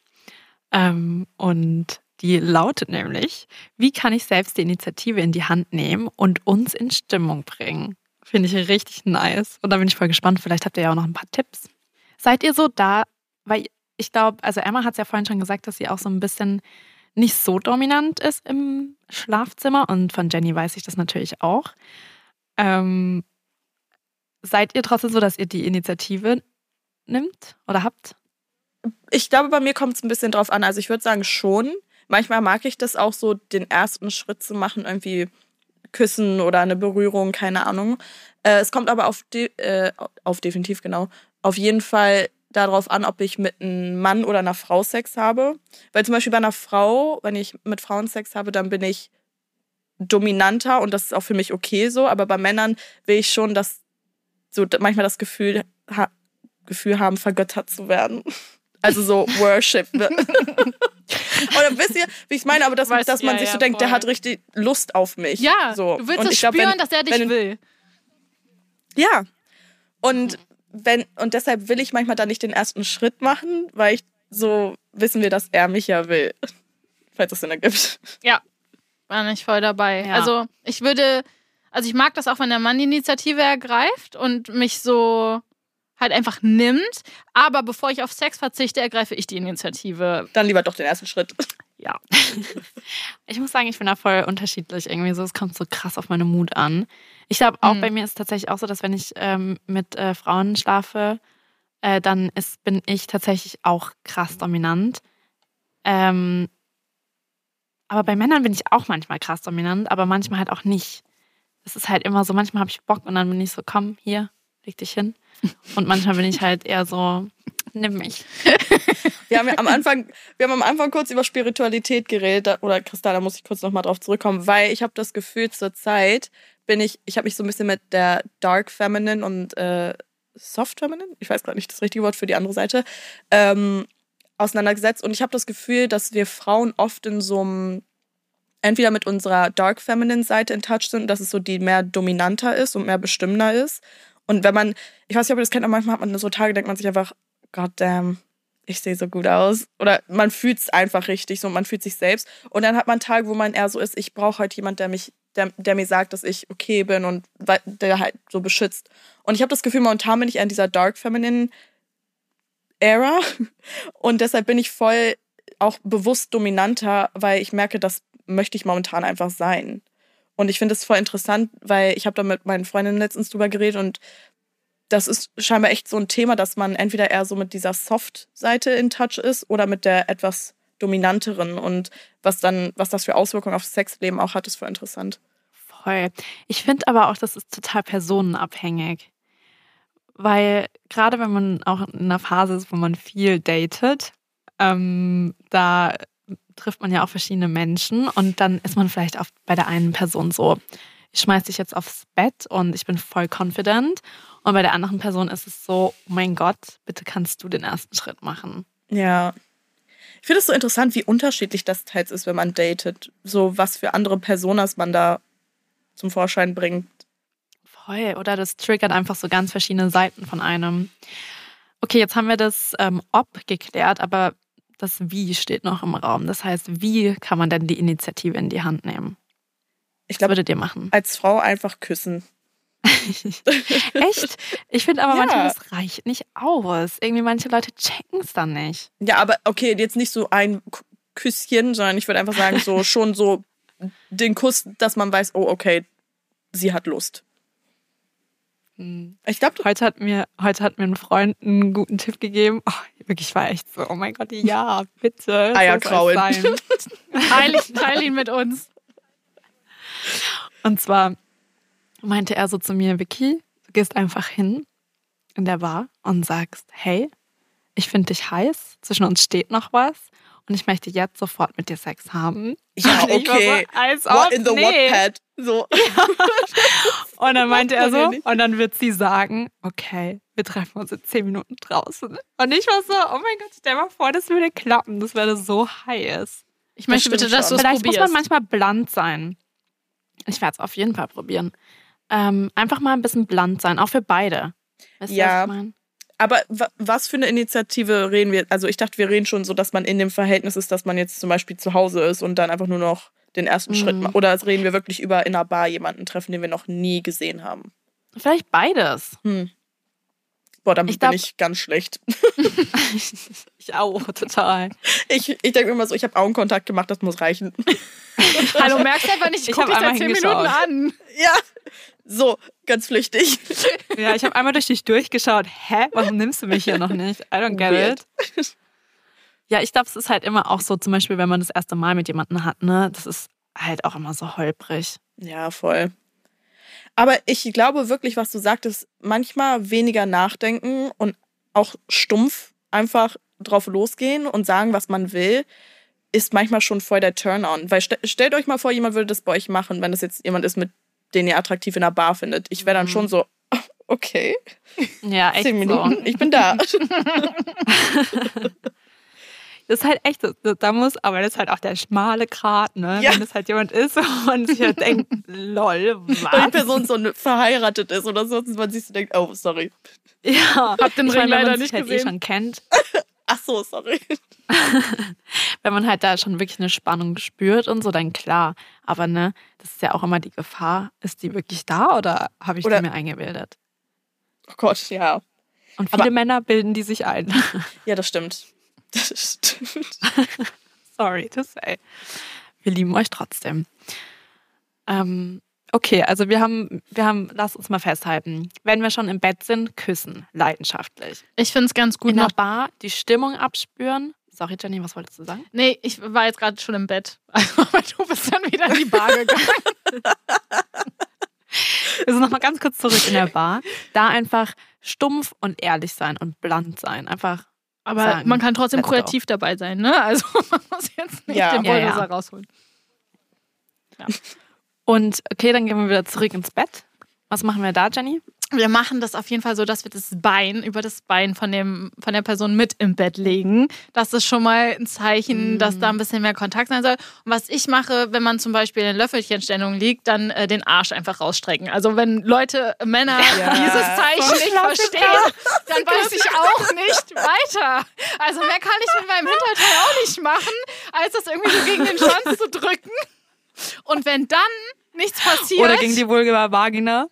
Ähm, und die lautet nämlich, wie kann ich selbst die Initiative in die Hand nehmen und uns in Stimmung bringen? Finde ich richtig nice. Und da bin ich voll gespannt. Vielleicht habt ihr ja auch noch ein paar Tipps. Seid ihr so da, weil ich glaube, also Emma hat es ja vorhin schon gesagt, dass sie auch so ein bisschen nicht so dominant ist im Schlafzimmer. Und von Jenny weiß ich das natürlich auch. Ähm, seid ihr trotzdem so, dass ihr die Initiative nimmt oder habt? Ich glaube, bei mir kommt es ein bisschen drauf an. Also ich würde sagen schon. Manchmal mag ich das auch so, den ersten Schritt zu machen, irgendwie küssen oder eine Berührung, keine Ahnung. Äh, es kommt aber auf, de äh, auf definitiv genau, auf jeden Fall darauf an, ob ich mit einem Mann oder einer Frau Sex habe. Weil zum Beispiel bei einer Frau, wenn ich mit Frauen Sex habe, dann bin ich dominanter und das ist auch für mich okay so. Aber bei Männern will ich schon, dass so manchmal das Gefühl, ha Gefühl haben, vergöttert zu werden. Also so Worship. Oder wisst ihr, wie ich meine, aber dass, Weiß- dass man ja, sich ja, so denkt, der voll. hat richtig Lust auf mich. Ja, so. du willst Und es glaub, spüren, wenn- dass er dich wenn, will. Ja. Und wenn, und deshalb will ich manchmal da nicht den ersten Schritt machen, weil ich so wissen wir, dass er mich ja will. Falls es Sinn ergibt. Ja, war ich voll dabei. Ja. Also ich würde, also ich mag das auch, wenn der Mann die Initiative ergreift und mich so halt einfach nimmt. Aber bevor ich auf Sex verzichte, ergreife ich die Initiative. Dann lieber doch den ersten Schritt. Ja. Ich muss sagen, ich bin da voll unterschiedlich irgendwie so. Es kommt so krass auf meine Mut an. Ich glaube, auch Mhm. bei mir ist es tatsächlich auch so, dass wenn ich ähm, mit äh, Frauen schlafe, äh, dann ist, bin ich tatsächlich auch krass dominant. Ähm, aber bei Männern bin ich auch manchmal krass dominant, aber manchmal halt auch nicht. Es ist halt immer so, manchmal habe ich Bock und dann bin ich so, komm, hier, leg dich hin. Und manchmal bin ich halt eher so, nimm mich. Wir haben ja am Anfang, wir haben am Anfang kurz über Spiritualität geredet, oder Christa, da muss ich kurz nochmal drauf zurückkommen, weil ich habe das Gefühl, zur Zeit bin ich, ich habe mich so ein bisschen mit der Dark Feminine und äh, Soft Feminine, ich weiß gerade nicht das richtige Wort für die andere Seite, ähm, auseinandergesetzt. Und ich habe das Gefühl, dass wir Frauen oft in so einem, entweder mit unserer Dark Feminine Seite in Touch sind, dass es so die mehr dominanter ist und mehr bestimmender ist. Und wenn man, ich weiß nicht, ob ihr das kennt, aber manchmal hat man so Tage, denkt man sich einfach, God damn, ich sehe so gut aus. Oder man fühlt es einfach richtig, so man fühlt sich selbst. Und dann hat man Tage, wo man eher so ist, ich brauche halt jemand, der mich, der, der mir sagt, dass ich okay bin und der halt so beschützt. Und ich habe das Gefühl, momentan bin ich eher in dieser Dark Feminine Era. Und deshalb bin ich voll auch bewusst dominanter, weil ich merke, das möchte ich momentan einfach sein. Und ich finde es voll interessant, weil ich habe da mit meinen Freundinnen letztens drüber geredet und das ist scheinbar echt so ein Thema, dass man entweder eher so mit dieser Soft-Seite in Touch ist oder mit der etwas dominanteren und was dann, was das für Auswirkungen aufs Sexleben auch hat, ist voll interessant. Voll. Ich finde aber auch, das ist total personenabhängig. Weil gerade wenn man auch in einer Phase ist, wo man viel datet, ähm, da trifft man ja auch verschiedene Menschen und dann ist man vielleicht auch bei der einen Person so, ich schmeiß dich jetzt aufs Bett und ich bin voll confident. Und bei der anderen Person ist es so, oh mein Gott, bitte kannst du den ersten Schritt machen. Ja. Ich finde es so interessant, wie unterschiedlich das teils ist, wenn man datet. So, was für andere Personas man da zum Vorschein bringt. Voll, oder das triggert einfach so ganz verschiedene Seiten von einem. Okay, jetzt haben wir das ähm, Ob geklärt, aber das Wie steht noch im Raum. Das heißt, wie kann man denn die Initiative in die Hand nehmen? Ich glaube, würdet ihr machen? als Frau einfach küssen. Echt? Ich finde aber Ja. manchmal, das reicht nicht aus. Irgendwie manche Leute checken es dann nicht. Ja, aber okay, jetzt nicht so ein Küsschen, sondern ich würde einfach sagen, so schon so den Kuss, dass man weiß, oh, okay, sie hat Lust. Ich glaube, Heute hat mir, heute hat mir ein Freund einen guten Tipp gegeben. Oh, wirklich, ich war echt so, oh mein Gott, ja, bitte. so Eier soll's kraulen. sein. Teil, teil ihn mit uns. Und zwar meinte er so zu mir, Vicky, du gehst einfach hin in der Bar und sagst, hey, ich finde dich heiß, zwischen uns steht noch was und ich möchte jetzt sofort mit dir Sex haben. Ja, Und okay. So, als What ob, in the nee. Wattpad. So. Und dann meinte er so, ja und dann wird sie sagen, okay, wir treffen uns in zehn Minuten draußen. Und ich war so, oh mein Gott, stell mal vor, das würde klappen. Das wäre so heiß. Ich möchte stimmt bitte, dass du es Vielleicht probierst. muss man manchmal blunt sein. Ich werde es auf jeden Fall probieren. Ähm, einfach mal ein bisschen blunt sein, auch für beide. Weißt Ja. ich meine? Aber wa- was für eine Initiative reden wir? Also ich dachte, wir reden schon so, dass man in dem Verhältnis ist, dass man jetzt zum Beispiel zu Hause ist und dann einfach nur noch den ersten Mhm. Schritt macht. Oder reden wir wirklich über in einer Bar jemanden treffen, den wir noch nie gesehen haben? Vielleicht beides. Hm. Boah, damit Ich glaub- bin ich ganz schlecht. ich auch, total. Ich, ich denke immer so, ich habe Augenkontakt gemacht, das muss reichen. Hallo, merkst du einfach nicht, ich Ich gucke hab dich seit zehn Minuten an. Ja, so, ganz flüchtig. Ja, ich habe einmal durch dich durchgeschaut. Hä? Warum nimmst du mich hier noch nicht? I don't get Weird. it. Ja, ich glaube, es ist halt immer auch so, zum Beispiel, wenn man das erste Mal mit jemandem hat, ne? Das ist halt auch immer so holprig. Ja, voll. Aber ich glaube wirklich, was du sagtest, manchmal weniger nachdenken und auch stumpf einfach drauf losgehen und sagen, was man will, ist manchmal schon voll der Turn-on. Weil st stellt euch mal vor, jemand würde das bei euch machen, wenn das jetzt jemand ist, mit den ihr attraktiv in der Bar findet. Ich wäre dann Mhm. schon so, okay, Ja, echt zehn so. Minuten, ich bin da. Das ist halt echt, so, da muss, aber das ist halt auch der schmale Grat, ne? Ja. Wenn es halt jemand ist und sich halt denkt, lol, Weil die was? Person so ne- verheiratet ist oder so, dass man sich so denkt, oh, sorry. Ja, Hab den ich Ring meine, wenn leider nicht halt eh gesehen. schon kennt, so, sorry. wenn man halt da schon wirklich eine Spannung spürt und so, dann klar. Aber ne, das ist ja auch immer die Gefahr. Ist die wirklich da oder habe ich Oder- die mir eingebildet? Oh Gott, ja. Und viele Aber- Männer bilden die sich ein. Ja, das stimmt. Das stimmt. Sorry to say. Wir lieben euch trotzdem. Ähm, okay, also wir haben, wir haben, lass uns mal festhalten. Wenn wir schon im Bett sind, küssen, leidenschaftlich. Ich finde es ganz gut In der. Bar die Stimmung abspüren. Sorry, Jenny, was wolltest du sagen? Nee, ich war jetzt gerade schon im Bett. Also, aber du bist dann wieder in die Bar gegangen. Sind nochmal ganz kurz zurück in der Bar. Da einfach stumpf und ehrlich sein und blunt sein. Einfach Aber sagen, man kann trotzdem kreativ dabei sein, ne? Also man muss jetzt nicht Ja. den Ja, Bulldozer ja. rausholen. Und okay, dann gehen wir wieder zurück ins Bett. Was machen wir da, Jenny? Wir machen das auf jeden Fall so, dass wir das Bein über das Bein von, dem, von der Person mit im Bett legen. Das ist schon mal ein Zeichen, dass da ein bisschen mehr Kontakt sein soll. Und was ich mache, wenn man zum Beispiel in Löffelchenstellung liegt, dann äh, den Arsch einfach rausstrecken. Also wenn Leute, Männer Ja. dieses Zeichen nicht verstehen, dann weiß ich auch nicht weiter. Also mehr kann ich mit meinem Hinterteil auch nicht machen, als das irgendwie so gegen den Schwanz zu drücken. Und wenn dann nichts passiert. Oder gegen die Vulva Vagina?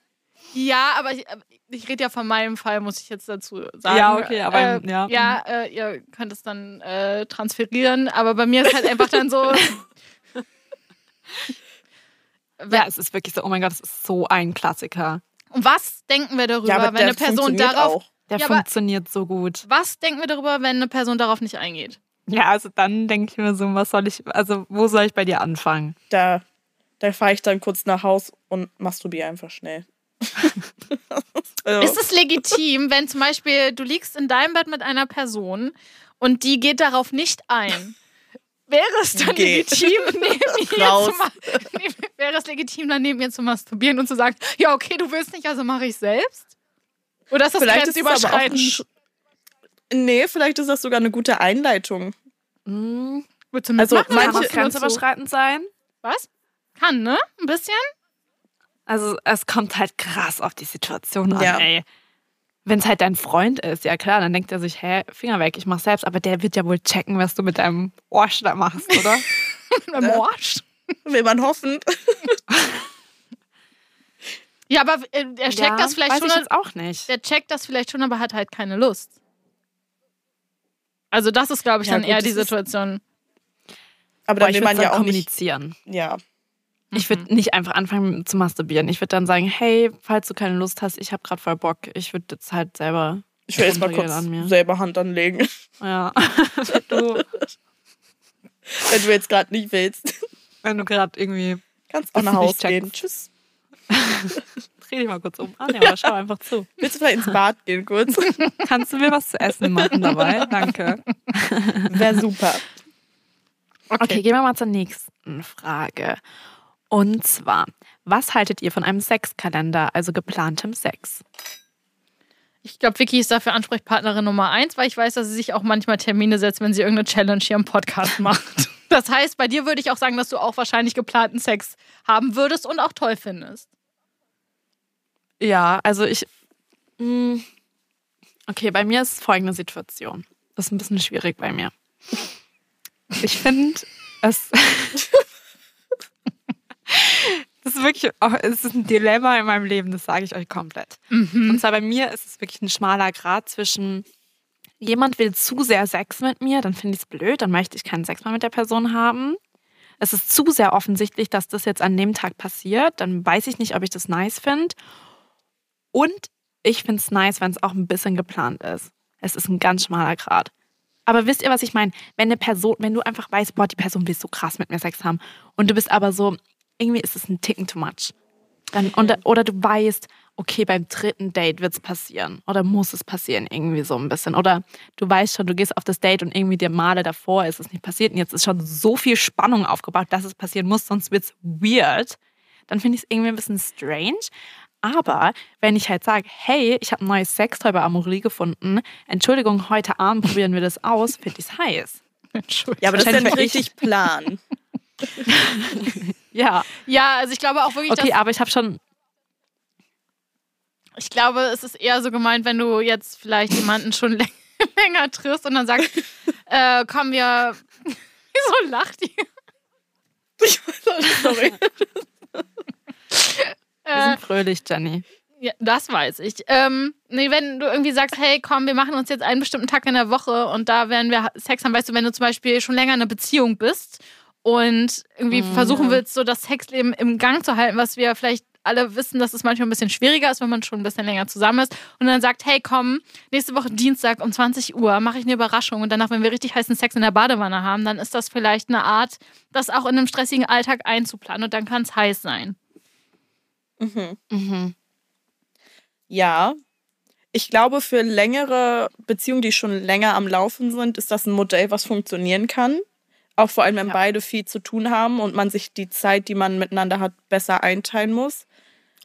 Ja, aber ich, ich rede ja von meinem Fall, muss ich jetzt dazu sagen. Ja, okay, aber, äh, ja. Ja, äh, ihr könnt es dann äh, transferieren, aber bei mir ist halt einfach dann so. Ja, es ist wirklich so, oh mein Gott, es ist so ein Klassiker. Und was denken wir darüber, Ja, wenn eine Person darauf. auch. Der Ja, funktioniert so gut. Was denken wir darüber, wenn eine Person darauf nicht eingeht? Ja, also dann denke ich mir so, was soll ich, also wo soll ich bei dir anfangen? Da, da fahre ich dann kurz nach Haus und masturbiere einfach schnell. also, Ist es legitim, wenn zum Beispiel du liegst in deinem Bett mit einer Person und die geht darauf nicht ein? Wäre es dann Geh. legitim, neben ihr zu wäre es legitim, dann neben ihr zu masturbieren und zu sagen, ja, okay, du willst nicht, also mache ich selbst? Oder ist das vielleicht ist es aber auch ein grenzüberschreitend? Sch- Nee, vielleicht ist das sogar eine gute Einleitung. Hm, Willst du Also, mitmachen? kann manche- zu? grenzüberschreitend sein. Was? Kann, ne? Ein bisschen? Also es kommt halt krass auf die Situation an, Ja. ey. Wenn es halt dein Freund ist, ja klar, dann denkt er sich, hä, Finger weg, ich mach selbst. Aber der wird ja wohl checken, was du mit deinem Arsch da machst, oder? Mit dem Arsch? Will man hoffen. Ja, aber äh, er checkt ja, das vielleicht weiß schon. ich jetzt auch nicht. Der checkt das vielleicht schon, aber hat halt keine Lust. Also das ist, glaube ich, Ja, dann gut, eher die Situation. Aber Boah, dann ich will man ja auch nicht. kommunizieren. Ja. Ich würde nicht einfach anfangen zu masturbieren. Ich würde dann sagen, hey, falls du keine Lust hast, ich habe gerade voll Bock. Ich würde jetzt halt selber. Ich will jetzt mal kurz an mir. selber Hand anlegen. Ja. du, Wenn du jetzt gerade nicht willst. wenn du gerade irgendwie. Kannst auch nach nicht Hause gehen. Tschüss. dreh dich mal kurz um. Ah, nee, aber schau einfach zu. Willst du vielleicht ins Bad gehen kurz? Kannst du mir was zu essen machen dabei? Danke. Wäre super. Okay, gehen wir mal zur nächsten Frage. Und zwar, was haltet ihr von einem Sexkalender, also geplantem Sex? Ich glaube, Vicky ist dafür Ansprechpartnerin Nummer eins, weil ich weiß, dass sie sich auch manchmal Termine setzt, wenn sie irgendeine Challenge hier im Podcast macht. Das heißt, bei dir würde ich auch sagen, dass du auch wahrscheinlich geplanten Sex haben würdest und auch toll findest. Ja, also ich. mh, Okay, bei mir ist folgende Situation. Das ist ein bisschen schwierig bei mir. Ich finde, es. Das ist wirklich, auch, es ist ein Dilemma in meinem Leben, das sage ich euch komplett. Und zwar bei mir ist es wirklich ein schmaler Grad zwischen, jemand will zu sehr Sex mit mir, dann finde ich es blöd, dann möchte ich keinen Sex mehr mit der Person haben. Es ist zu sehr offensichtlich, dass das jetzt an dem Tag passiert, dann weiß ich nicht, ob ich das nice finde. Und ich finde es nice, wenn es auch ein bisschen geplant ist. Es ist ein ganz schmaler Grad. Aber wisst ihr, was ich meine? Wenn eine Person, wenn du einfach weißt, boah, die Person will so krass mit mir Sex haben und du bist aber so, irgendwie ist es ein Ticken too much. Dann, und, oder du weißt, okay, beim dritten Date wird es passieren. Oder muss es passieren, irgendwie so ein bisschen. Oder du weißt schon, du gehst auf das Date und irgendwie der Male davor ist es nicht passiert. Und jetzt ist schon so viel Spannung aufgebaut, dass es passieren muss, sonst wird es weird. Dann finde ich es irgendwie ein bisschen strange. Aber wenn ich halt sage, hey, ich habe ein neues Sextoy bei Amorelie gefunden, Entschuldigung, heute Abend probieren wir das aus, finde ich es heiß. Entschuldigung. Ja, aber das ist ja nicht richtig Plan. Ja, Ja, also ich glaube auch wirklich, okay, dass, aber ich habe schon, ich glaube, es ist eher so gemeint, wenn du jetzt vielleicht jemanden schon läng länger triffst und dann sagst, äh, komm, wir. Wieso lacht ihr? Sorry. Wir Äh, sind fröhlich, Jenny. Ja, das weiß ich. Ähm, nee, wenn du irgendwie sagst, hey, komm, wir machen uns jetzt einen bestimmten Tag in der Woche und da werden wir Sex haben, weißt du, wenn du zum Beispiel schon länger in einer Beziehung bist und irgendwie versuchen willst, so das Sexleben im Gang zu halten, was wir vielleicht alle wissen, dass es manchmal ein bisschen schwieriger ist, wenn man schon ein bisschen länger zusammen ist und dann sagt, hey, komm, nächste Woche Dienstag um 20 Uhr mache ich eine Überraschung und danach, wenn wir richtig heißen Sex in der Badewanne haben, dann ist das vielleicht eine Art, das auch in einem stressigen Alltag einzuplanen und dann kann es heiß sein. Mhm. Mhm. Ja. Ich glaube, für längere Beziehungen, die schon länger am Laufen sind, ist das ein Modell, was funktionieren kann. Auch vor allem, wenn Ja. beide viel zu tun haben und man sich die Zeit, die man miteinander hat, besser einteilen muss.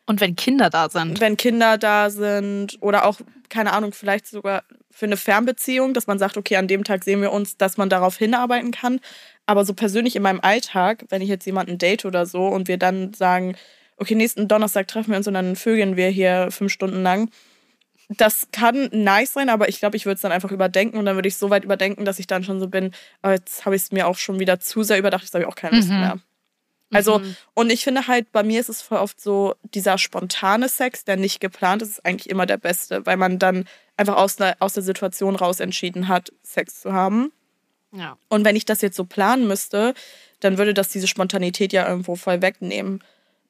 Und wenn Kinder da sind. Wenn Kinder da sind oder auch, keine Ahnung, vielleicht sogar für eine Fernbeziehung, dass man sagt, okay, an dem Tag sehen wir uns, dass man darauf hinarbeiten kann. Aber so persönlich in meinem Alltag, wenn ich jetzt jemanden date oder so und wir dann sagen, okay, nächsten Donnerstag treffen wir uns und dann vögeln wir hier fünf Stunden lang. Das kann nice sein, aber ich glaube, ich würde es dann einfach überdenken und dann würde ich so weit überdenken, dass ich dann schon so bin, oh, jetzt habe ich es mir auch schon wieder zu sehr überdacht, jetzt habe ich auch keine Lust Mhm. mehr. Also, Mhm. und ich finde halt, bei mir ist es voll oft so, dieser spontane Sex, der nicht geplant ist, ist eigentlich immer der beste, weil man dann einfach aus der, aus der Situation raus entschieden hat, Sex zu haben. Ja. Und wenn ich das jetzt so planen müsste, dann würde das diese Spontanität ja irgendwo voll wegnehmen.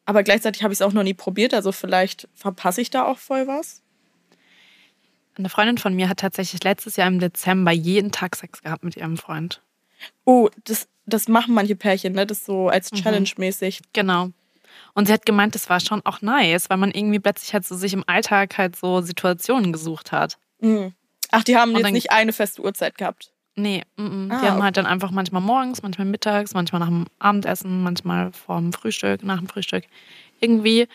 Aber gleichzeitig habe ich es auch noch nie probiert, also vielleicht verpasse ich da auch voll was. Eine Freundin von mir hat tatsächlich letztes Jahr im Dezember jeden Tag Sex gehabt mit ihrem Freund. Oh, das, das machen manche Pärchen, ne? Das so als Mhm. Challenge-mäßig. Genau. Und sie hat gemeint, das war schon auch nice, weil man irgendwie plötzlich halt so sich im Alltag halt so Situationen gesucht hat. Mhm. Ach, die haben Und jetzt nicht eine feste Uhrzeit gehabt. Nee, mm -mm. Ah, die haben okay. halt dann einfach manchmal morgens, manchmal mittags, manchmal nach dem Abendessen, manchmal vorm Frühstück, nach dem Frühstück irgendwie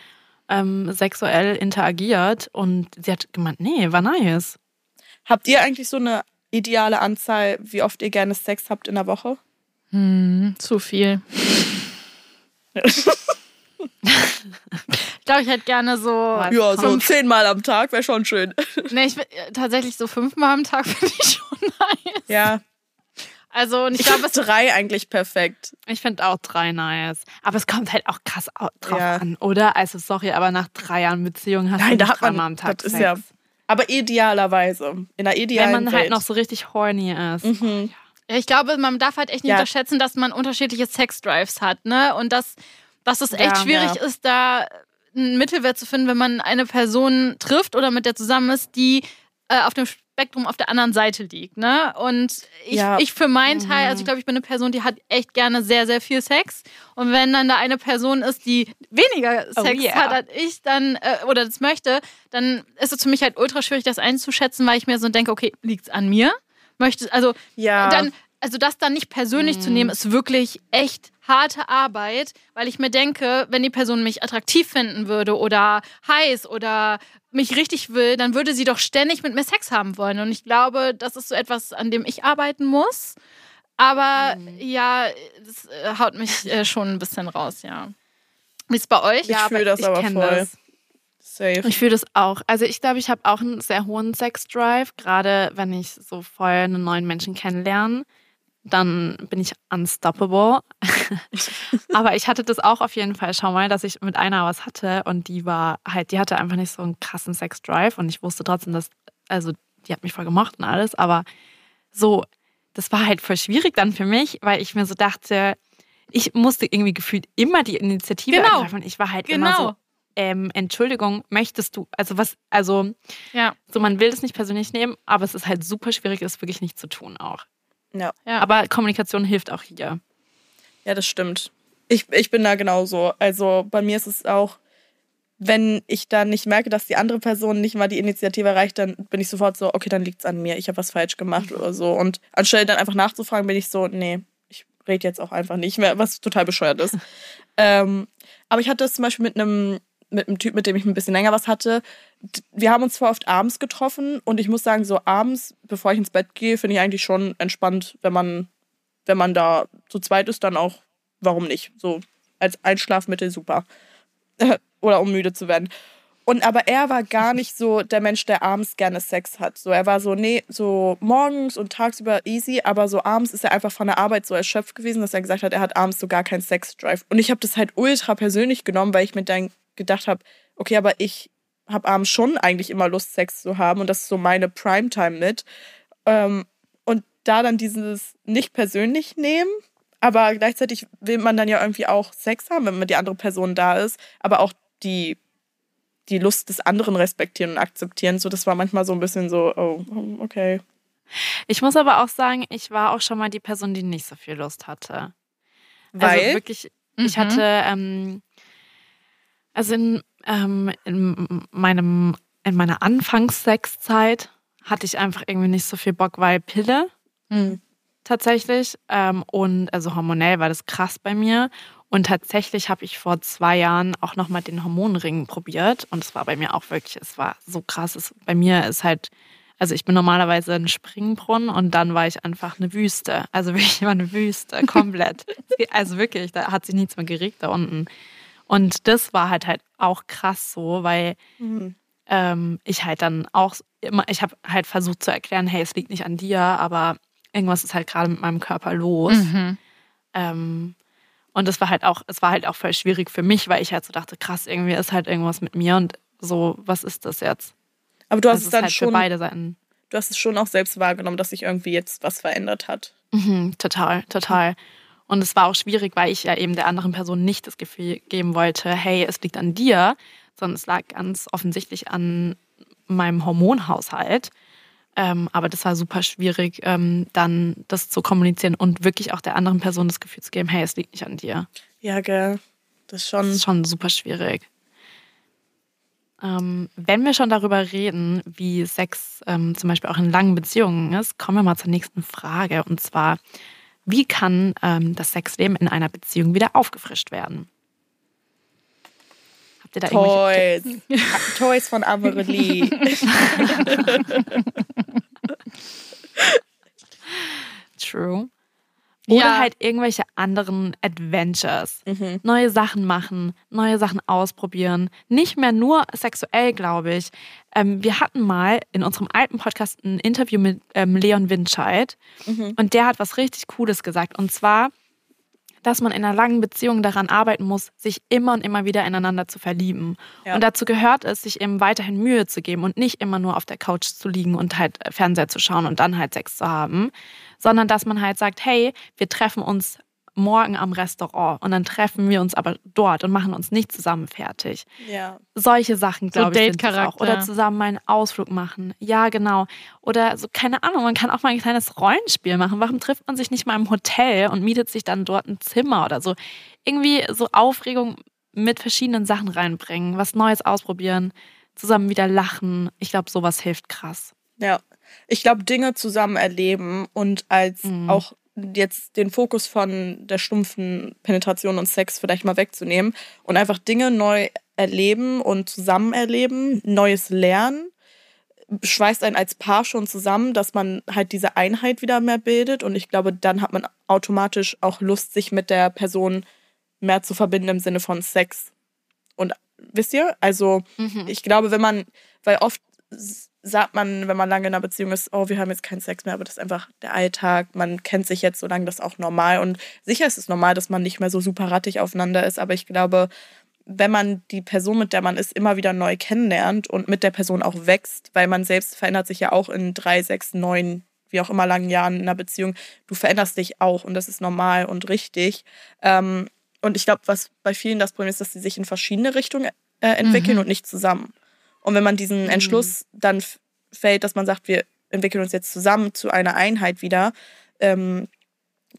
ähm, sexuell interagiert. Und sie hat gemeint, nee, war nice. Habt ihr eigentlich so eine ideale Anzahl, wie oft ihr gerne Sex habt in der Woche? Hm, zu viel. Ich glaube, ich hätte gerne so. Ja, so zehnmal am Tag wäre schon schön. Nee, ich äh, tatsächlich so fünfmal am Tag finde ich schon nice. Ja, Also, und ich ich glaube, es drei eigentlich perfekt. Ich finde auch drei nice. Aber es kommt halt auch krass au- drauf Ja. an, oder? Also sorry, aber nach drei Jahren Beziehung hast Nein, du da nicht hat man- dreimal am Tag das ist Sex. ja- Aber idealerweise. In einer idealen Wenn man Welt. halt noch so richtig horny ist. Mhm. Ja, ich glaube, man darf halt echt nicht Ja. unterschätzen, dass man unterschiedliche Sexdrives hat, ne? Und dass, dass es echt Ja, schwierig ja. ist, da einen Mittelwert zu finden, wenn man eine Person trifft oder mit der zusammen ist, die äh, auf dem Spektrum auf der anderen Seite liegt, ne? Und ich, Ja. ich für meinen Teil, Mhm. also ich glaube, ich bin eine Person, die hat echt gerne sehr, sehr viel Sex. Und wenn dann da eine Person ist, die weniger Oh Sex yeah. hat als ich, dann, äh, oder das möchte, dann ist es für mich halt ultra schwierig, das einzuschätzen, weil ich mir so denke, okay, liegt's an mir? Möchte, also Ja. dann, also das dann nicht persönlich zu nehmen, ist wirklich echt harte Arbeit, weil ich mir denke, wenn die Person mich attraktiv finden würde oder heiß oder mich richtig will, dann würde sie doch ständig mit mir Sex haben wollen. Und ich glaube, das ist so etwas, an dem ich arbeiten muss. Aber ja, das äh, haut mich äh, schon ein bisschen raus, ja. Wie ist bei euch? Ich fühl das aber kenn voll. Safe. Ich fühle das auch. Also ich glaube, ich habe auch einen sehr hohen Sex-Drive, gerade wenn ich so voll einen neuen Menschen kennenlerne. Dann bin ich unstoppable. Aber ich hatte das auch auf jeden Fall schon mal, dass ich mit einer was hatte und die war halt, die hatte einfach nicht so einen krassen Sex-Drive und ich wusste trotzdem, dass, also die hat mich voll gemocht und alles, aber so, das war halt voll schwierig dann für mich, weil ich mir so dachte, ich musste irgendwie gefühlt immer die Initiative Genau. ergreifen und ich war halt immer so, Genau. ähm, Entschuldigung, möchtest du, also was, also Ja. so man will es nicht persönlich nehmen, aber es ist halt super schwierig, es wirklich nicht zu tun auch. Ja. Ja. Aber Kommunikation hilft auch hier. Ja, das stimmt. Ich, ich bin da genauso. Also bei mir ist es auch, wenn ich dann nicht merke, dass die andere Person nicht mal die Initiative erreicht, dann bin ich sofort so, okay, dann liegt es an mir, ich habe was falsch gemacht oder so. Und anstelle dann einfach nachzufragen, bin ich so, nee, ich rede jetzt auch einfach nicht mehr, was total bescheuert ist. ähm, aber ich hatte das zum Beispiel mit einem mit einem Typ, mit dem ich ein bisschen länger was hatte. Wir haben uns zwar oft abends getroffen und ich muss sagen, so abends, bevor ich ins Bett gehe, finde ich eigentlich schon entspannt, wenn man, wenn man da zu zweit ist, dann auch, warum nicht? So als Einschlafmittel super. Oder um müde zu werden. Und aber er war gar nicht so der Mensch, der abends gerne Sex hat. So, er war so, nee, so morgens und tagsüber easy, aber so abends ist er einfach von der Arbeit so erschöpft gewesen, dass er gesagt hat, er hat abends so gar keinen Sex-Drive. Und ich habe das halt ultra persönlich genommen, weil ich mir dann gedacht habe, okay, aber ich habe abends schon eigentlich immer Lust, Sex zu haben und das ist so meine Primetime mit. Ähm, und da dann dieses nicht persönlich nehmen, aber gleichzeitig will man dann ja irgendwie auch Sex haben, wenn man die andere Person da ist, aber auch die, die Lust des anderen respektieren und akzeptieren. So, das war manchmal so ein bisschen so, oh, okay. Ich muss aber auch sagen, ich war auch schon mal die Person, die nicht so viel Lust hatte. Weil? Also wirklich, ich Mhm. hatte, ähm, also in, ähm, in meinem, in meiner Anfangssexzeit hatte ich einfach irgendwie nicht so viel Bock, weil Pille Hm. tatsächlich. Ähm, und also hormonell war das krass bei mir. Und tatsächlich habe ich vor zwei Jahren auch nochmal den Hormonring probiert. Und es war bei mir auch wirklich, es war so krass. Es, bei mir ist halt, also ich bin normalerweise ein Springbrunnen und dann war ich einfach eine Wüste. Also wirklich immer eine Wüste, komplett. also wirklich, da hat sich nichts mehr geregt da unten. Und das war halt halt auch krass so, weil Mhm. ähm, ich halt dann auch immer, ich habe halt versucht zu erklären, hey, es liegt nicht an dir, aber irgendwas ist halt gerade mit meinem Körper los. Mhm. Ähm, und es war halt auch, es war halt auch voll schwierig für mich, weil ich halt so dachte, krass, irgendwie ist halt irgendwas mit mir und so, was ist das jetzt? Aber du hast Das es ist dann halt für schon, beide Seiten. du hast es schon auch selbst wahrgenommen, dass sich irgendwie jetzt was verändert hat. Mhm, total, total. Und es war auch schwierig, weil ich ja eben der anderen Person nicht das Gefühl geben wollte, hey, es liegt an dir, sondern es lag ganz offensichtlich an meinem Hormonhaushalt. Ähm, aber das war super schwierig, ähm, dann das zu kommunizieren und wirklich auch der anderen Person das Gefühl zu geben, hey, es liegt nicht an dir. Ja, gell. Das ist Das schon. ist schon super schwierig. Ähm, wenn wir schon darüber reden, wie Sex ähm, zum Beispiel auch in langen Beziehungen ist, kommen wir mal zur nächsten Frage. Und zwar, wie kann ähm, das Sexleben in einer Beziehung wieder aufgefrischt werden? Habt ihr da Toys. Toys von Amorelie. True. Oder Ja. halt irgendwelche anderen Adventures. Mhm. Neue Sachen machen, neue Sachen ausprobieren. Nicht mehr nur sexuell, glaube ich. Ähm, wir hatten mal in unserem alten Podcast ein Interview mit ähm, Leon Winscheid Mhm. und der hat was richtig Cooles gesagt. Und zwar, dass man in einer langen Beziehung daran arbeiten muss, sich immer und immer wieder ineinander zu verlieben. Ja. Und dazu gehört es, sich eben weiterhin Mühe zu geben und nicht immer nur auf der Couch zu liegen und halt Fernseher zu schauen und dann halt Sex zu haben, sondern dass man halt sagt, hey, wir treffen uns morgen am Restaurant und dann treffen wir uns aber dort und machen uns nicht zusammen fertig. Ja. Solche Sachen, So glaube ich, sind es auch. Date-Charakter. Oder zusammen mal einen Ausflug machen. Ja, genau. Oder so, keine Ahnung, man kann auch mal ein kleines Rollenspiel machen. Warum trifft man sich nicht mal im Hotel und mietet sich dann dort ein Zimmer oder so? Irgendwie so Aufregung mit verschiedenen Sachen reinbringen, was Neues ausprobieren, zusammen wieder lachen. Ich glaube, sowas hilft krass. Ja, ich glaube, Dinge zusammen erleben und als Mhm. auch jetzt den Fokus von der stumpfen Penetration und Sex vielleicht mal wegzunehmen und einfach Dinge neu erleben und zusammen erleben, Neues lernen, schweißt einen als Paar schon zusammen, dass man halt diese Einheit wieder mehr bildet und ich glaube, dann hat man automatisch auch Lust, sich mit der Person mehr zu verbinden im Sinne von Sex. Und wisst ihr, also ich glaube, wenn man, weil oft sagt man, wenn man lange in einer Beziehung ist, oh, wir haben jetzt keinen Sex mehr, aber das ist einfach der Alltag. Man kennt sich jetzt so lange, das ist auch normal. Und sicher ist es normal, dass man nicht mehr so super rattig aufeinander ist, aber ich glaube, wenn man die Person, mit der man ist, immer wieder neu kennenlernt und mit der Person auch wächst, weil man selbst verändert sich ja auch in drei, sechs, neun, wie auch immer langen Jahren in einer Beziehung. Du veränderst dich auch und das ist normal und richtig. Ähm, und ich glaube, was bei vielen das Problem ist, dass sie sich in verschiedene Richtungen äh, entwickeln und nicht zusammen. Und wenn man diesen Entschluss dann f- fällt, dass man sagt, wir entwickeln uns jetzt zusammen zu einer Einheit wieder, ähm,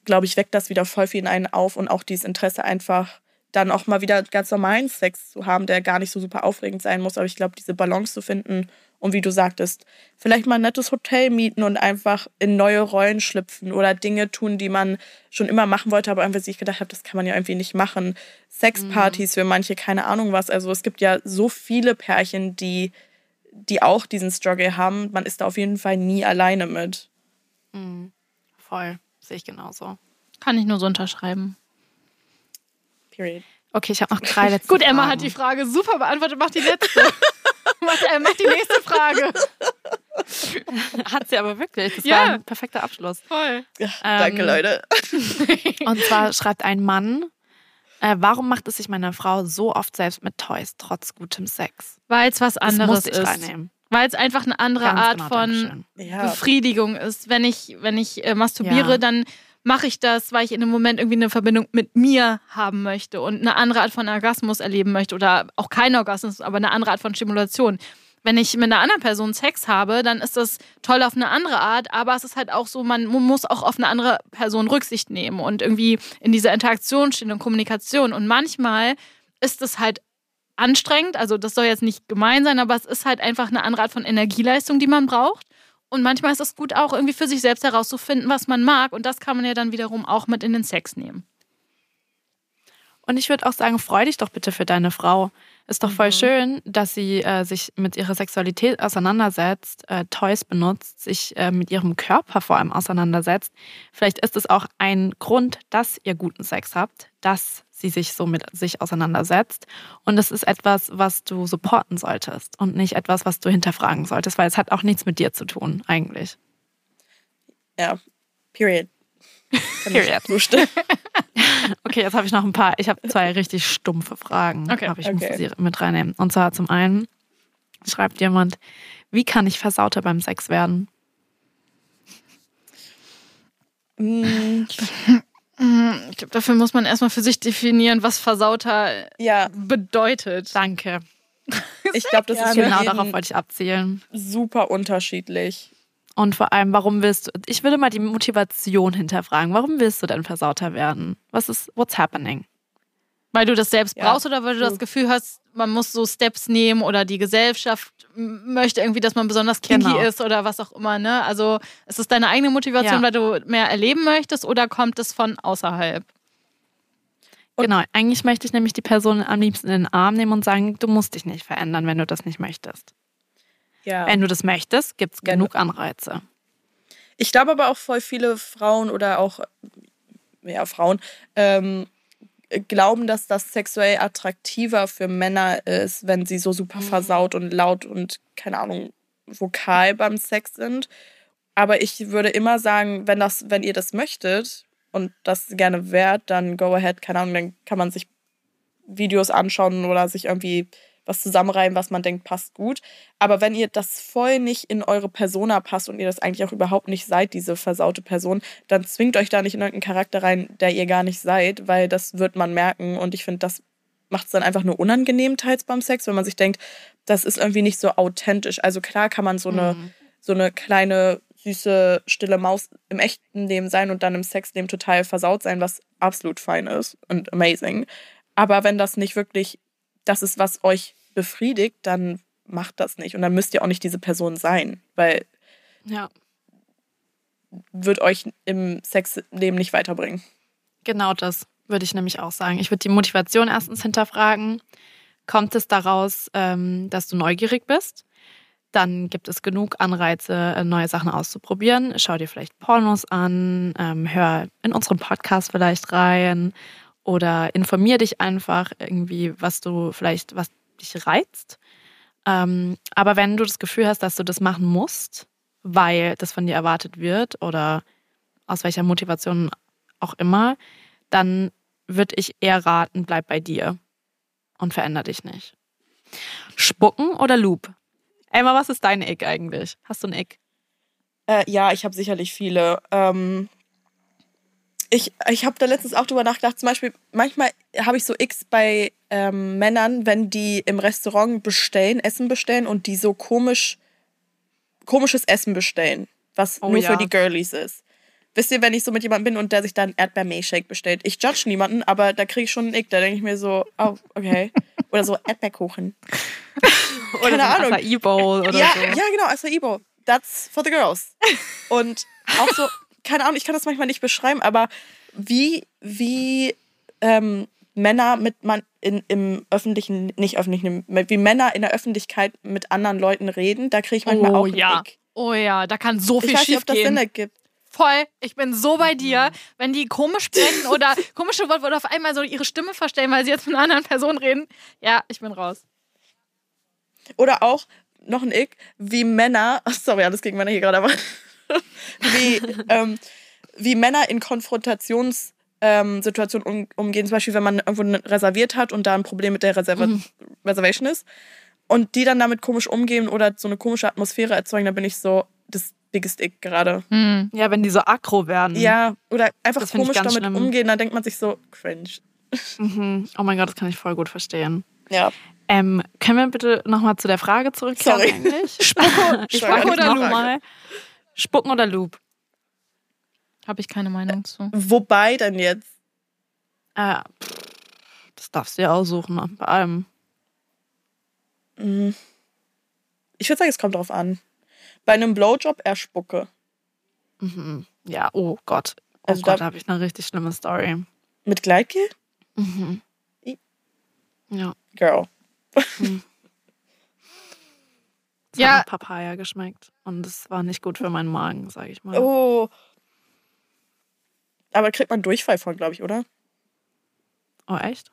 glaube ich, weckt das wieder voll viel in einen auf und auch dieses Interesse einfach dann auch mal wieder ganz normalen Sex zu haben, der gar nicht so super aufregend sein muss. Aber ich glaube, diese Balance zu finden und wie du sagtest, vielleicht mal ein nettes Hotel mieten und einfach in neue Rollen schlüpfen oder Dinge tun, die man schon immer machen wollte, aber einfach sich gedacht hat, das kann man ja irgendwie nicht machen. Sexpartys für manche, keine Ahnung was. Also es gibt ja so viele Pärchen, die, die auch diesen Struggle haben. Man ist da auf jeden Fall nie alleine mit. Voll. Sehe ich genauso. Kann ich nur so unterschreiben. Period. Okay, ich habe noch drei letzte Gut, Emma Fragen. hat die Frage super beantwortet. Mach die letzte. mach, äh, mach die nächste Frage. Hat sie aber wirklich. Das Ja. war ein perfekter Abschluss. Voll. Ja, danke, Ähm, Leute. Und zwar schreibt ein Mann, äh, warum macht es sich meine Frau so oft selbst mit Toys, trotz gutem Sex? Weil es was Das anderes musste ich ist. reinnehmen. Weil es einfach eine andere Ganz Art genau, von. Ja, Befriedigung ist. Wenn ich, wenn ich äh, masturbiere, Ja. dann mache ich das, weil ich in dem Moment irgendwie eine Verbindung mit mir haben möchte und eine andere Art von Orgasmus erleben möchte oder auch kein Orgasmus, aber eine andere Art von Stimulation. Wenn ich mit einer anderen Person Sex habe, dann ist das toll auf eine andere Art, aber es ist halt auch so, man muss auch auf eine andere Person Rücksicht nehmen und irgendwie in dieser Interaktion stehen und Kommunikation. Und manchmal ist es halt anstrengend, also das soll jetzt nicht gemein sein, aber es ist halt einfach eine andere Art von Energieleistung, die man braucht. Und manchmal ist es gut, auch irgendwie für sich selbst herauszufinden, was man mag. Und das kann man ja dann wiederum auch mit in den Sex nehmen. Und ich würde auch sagen, freu dich doch bitte für deine Frau. Ist doch Mhm. voll schön, dass sie äh, sich mit ihrer Sexualität auseinandersetzt, äh, Toys benutzt, sich äh, mit ihrem Körper vor allem auseinandersetzt. Vielleicht ist es auch ein Grund, dass ihr guten Sex habt, dass sie sich so mit sich auseinandersetzt. Und es ist etwas, was du supporten solltest und nicht etwas, was du hinterfragen solltest, weil es hat auch nichts mit dir zu tun, eigentlich. ja. Period. Kann ich Period. Okay, jetzt habe ich noch ein paar. Ich habe zwei richtig stumpfe Fragen. Okay. Aber ich Okay. muss sie mit reinnehmen. Und zwar zum einen schreibt jemand, wie kann ich versauter beim Sex werden? Mm, Ich glaube, dafür muss man erstmal für sich definieren, was versauter ja, bedeutet. Danke. ich glaube, das ist für Genau darauf wollte ich abzielen. super unterschiedlich. Und vor allem, warum willst du, ich würde mal die Motivation hinterfragen. Warum willst du denn versauter werden? Was ist, what's happening? Weil du das selbst Ja. brauchst oder weil du das. Gefühl hast, man muss so Steps nehmen oder die Gesellschaft möchte irgendwie, dass man besonders kinky Genau. ist oder was auch immer. Ne? Also ist es deine eigene Motivation, Ja. weil du mehr erleben möchtest oder kommt es von außerhalb? Und- genau, eigentlich möchte ich nämlich die Person am liebsten in den Arm nehmen und sagen, du musst dich nicht verändern, wenn du das nicht möchtest. Ja. Wenn du das möchtest, gibt es genug Anreize. Ich glaube aber auch voll viele Frauen oder auch ja, Frauen ähm, glauben, dass das sexuell attraktiver für Männer ist, wenn sie so super versaut und laut und keine Ahnung vokal beim Sex sind. Aber ich würde immer sagen, wenn das, wenn ihr das möchtet und das gerne wärt, dann go ahead, keine Ahnung, dann kann man sich Videos anschauen oder sich irgendwie was zusammenreiben, was man denkt, passt gut. Aber wenn ihr das voll nicht in eure Persona passt und ihr das eigentlich auch überhaupt nicht seid, diese versaute Person, dann zwingt euch da nicht in irgendeinen Charakter rein, der ihr gar nicht seid, weil das wird man merken. Und ich finde, das macht es dann einfach nur unangenehm teils beim Sex, wenn man sich denkt, das ist irgendwie nicht so authentisch. Also klar kann man so eine, Mhm. so eine kleine, süße, stille Maus im echten Leben sein und dann im Sexleben total versaut sein, was absolut fein ist und amazing. Aber wenn das nicht wirklich das ist, was euch befriedigt, dann macht das nicht. Und dann müsst ihr auch nicht diese Person sein, weil Ja, wird euch im Sexleben nicht weiterbringen. genau das würde ich nämlich auch sagen. Ich würde die Motivation erstens hinterfragen. Kommt es daraus, ähm, dass du neugierig bist? Dann gibt es genug Anreize, äh, neue Sachen auszuprobieren. Schau dir vielleicht Pornos an, ähm, hör in unseren Podcast vielleicht rein oder informier dich einfach irgendwie, was du vielleicht, was dich reizt. Ähm, aber wenn du das Gefühl hast, dass du das machen musst, weil das von dir erwartet wird oder aus welcher Motivation auch immer, dann würde ich eher raten, bleib bei dir und veränder dich nicht. Spucken oder Loop? Emma, was ist dein Ick eigentlich? Hast du ein Ick? Äh, ja, ich habe sicherlich viele. Ähm, ich ich habe da letztens auch drüber nachgedacht. Zum Beispiel, manchmal habe ich so X bei ähm, Männern, wenn die im Restaurant bestellen, Essen bestellen und die so komisch, komisches Essen bestellen, was Oh nur ja. für die Girlies ist. Wisst ihr, wenn ich so mit jemandem bin und der sich dann Erdbeer-Milchshake bestellt? Ich judge niemanden, aber da kriege ich schon einen Ick. Da denke ich mir so, oh, okay. Oder so Erdbeerkuchen. Oder Keine so Ahnung. Acai Bowl oder ja, so. ja, genau, Acai Bowl. That's for the girls. Und auch so, keine Ahnung, ich kann das manchmal nicht beschreiben, aber wie, wie ähm, Männer mit man in, im öffentlichen, nicht öffentlichen, wie Männer in der Öffentlichkeit mit anderen Leuten reden, da kriege ich manchmal Oh, auch ja. Ick. Oh ja, da kann so Ich viel weiß nicht, schief ob das Sinn gehen. ergibt. Voll, ich bin so bei dir, wenn die komisch sprechen oder komische Worte oder auf einmal so ihre Stimme verstellen, weil sie jetzt mit einer anderen Person reden. Ja, ich bin raus. Oder auch noch ein Ick, wie Männer, oh, sorry, alles gegen Männer hier gerade, aber wie, ähm, wie Männer in Konfrontations ähm, Situationen um, umgehen, zum Beispiel, wenn man irgendwo reserviert hat und da ein Problem mit der Reserva Reservation ist und die dann damit komisch umgehen oder so eine komische Atmosphäre erzeugen, da bin ich so das biggest Ick gerade. Hm. Ja, wenn die so aggro werden. Ja, oder einfach Das komisch damit schlimm. umgehen, dann denkt man sich so, cringe. Mhm. Oh mein Gott, das kann ich voll gut verstehen. Ja. Ähm, können wir bitte nochmal zu der Frage zurückkehren Sorry. eigentlich? Spucken frage oder. Mal. Spucken oder Loop? Habe ich keine Meinung zu. Wobei denn jetzt? Äh, pff, das darfst du ja aussuchen, ne? bei allem. Mm. Ich würde sagen, es kommt drauf an. Bei einem Blowjob eher Spucke. Mhm. Ja, oh Gott. Oh Also Gott, da- da habe ich eine richtig schlimme Story. Mit Gleitgel? Mhm. I- Ja. Girl. Es Ja. hat Papaya geschmeckt. Und es war nicht gut für meinen Magen, sage ich mal. Oh. Aber kriegt man Durchfall von, glaube ich, oder? Oh, echt?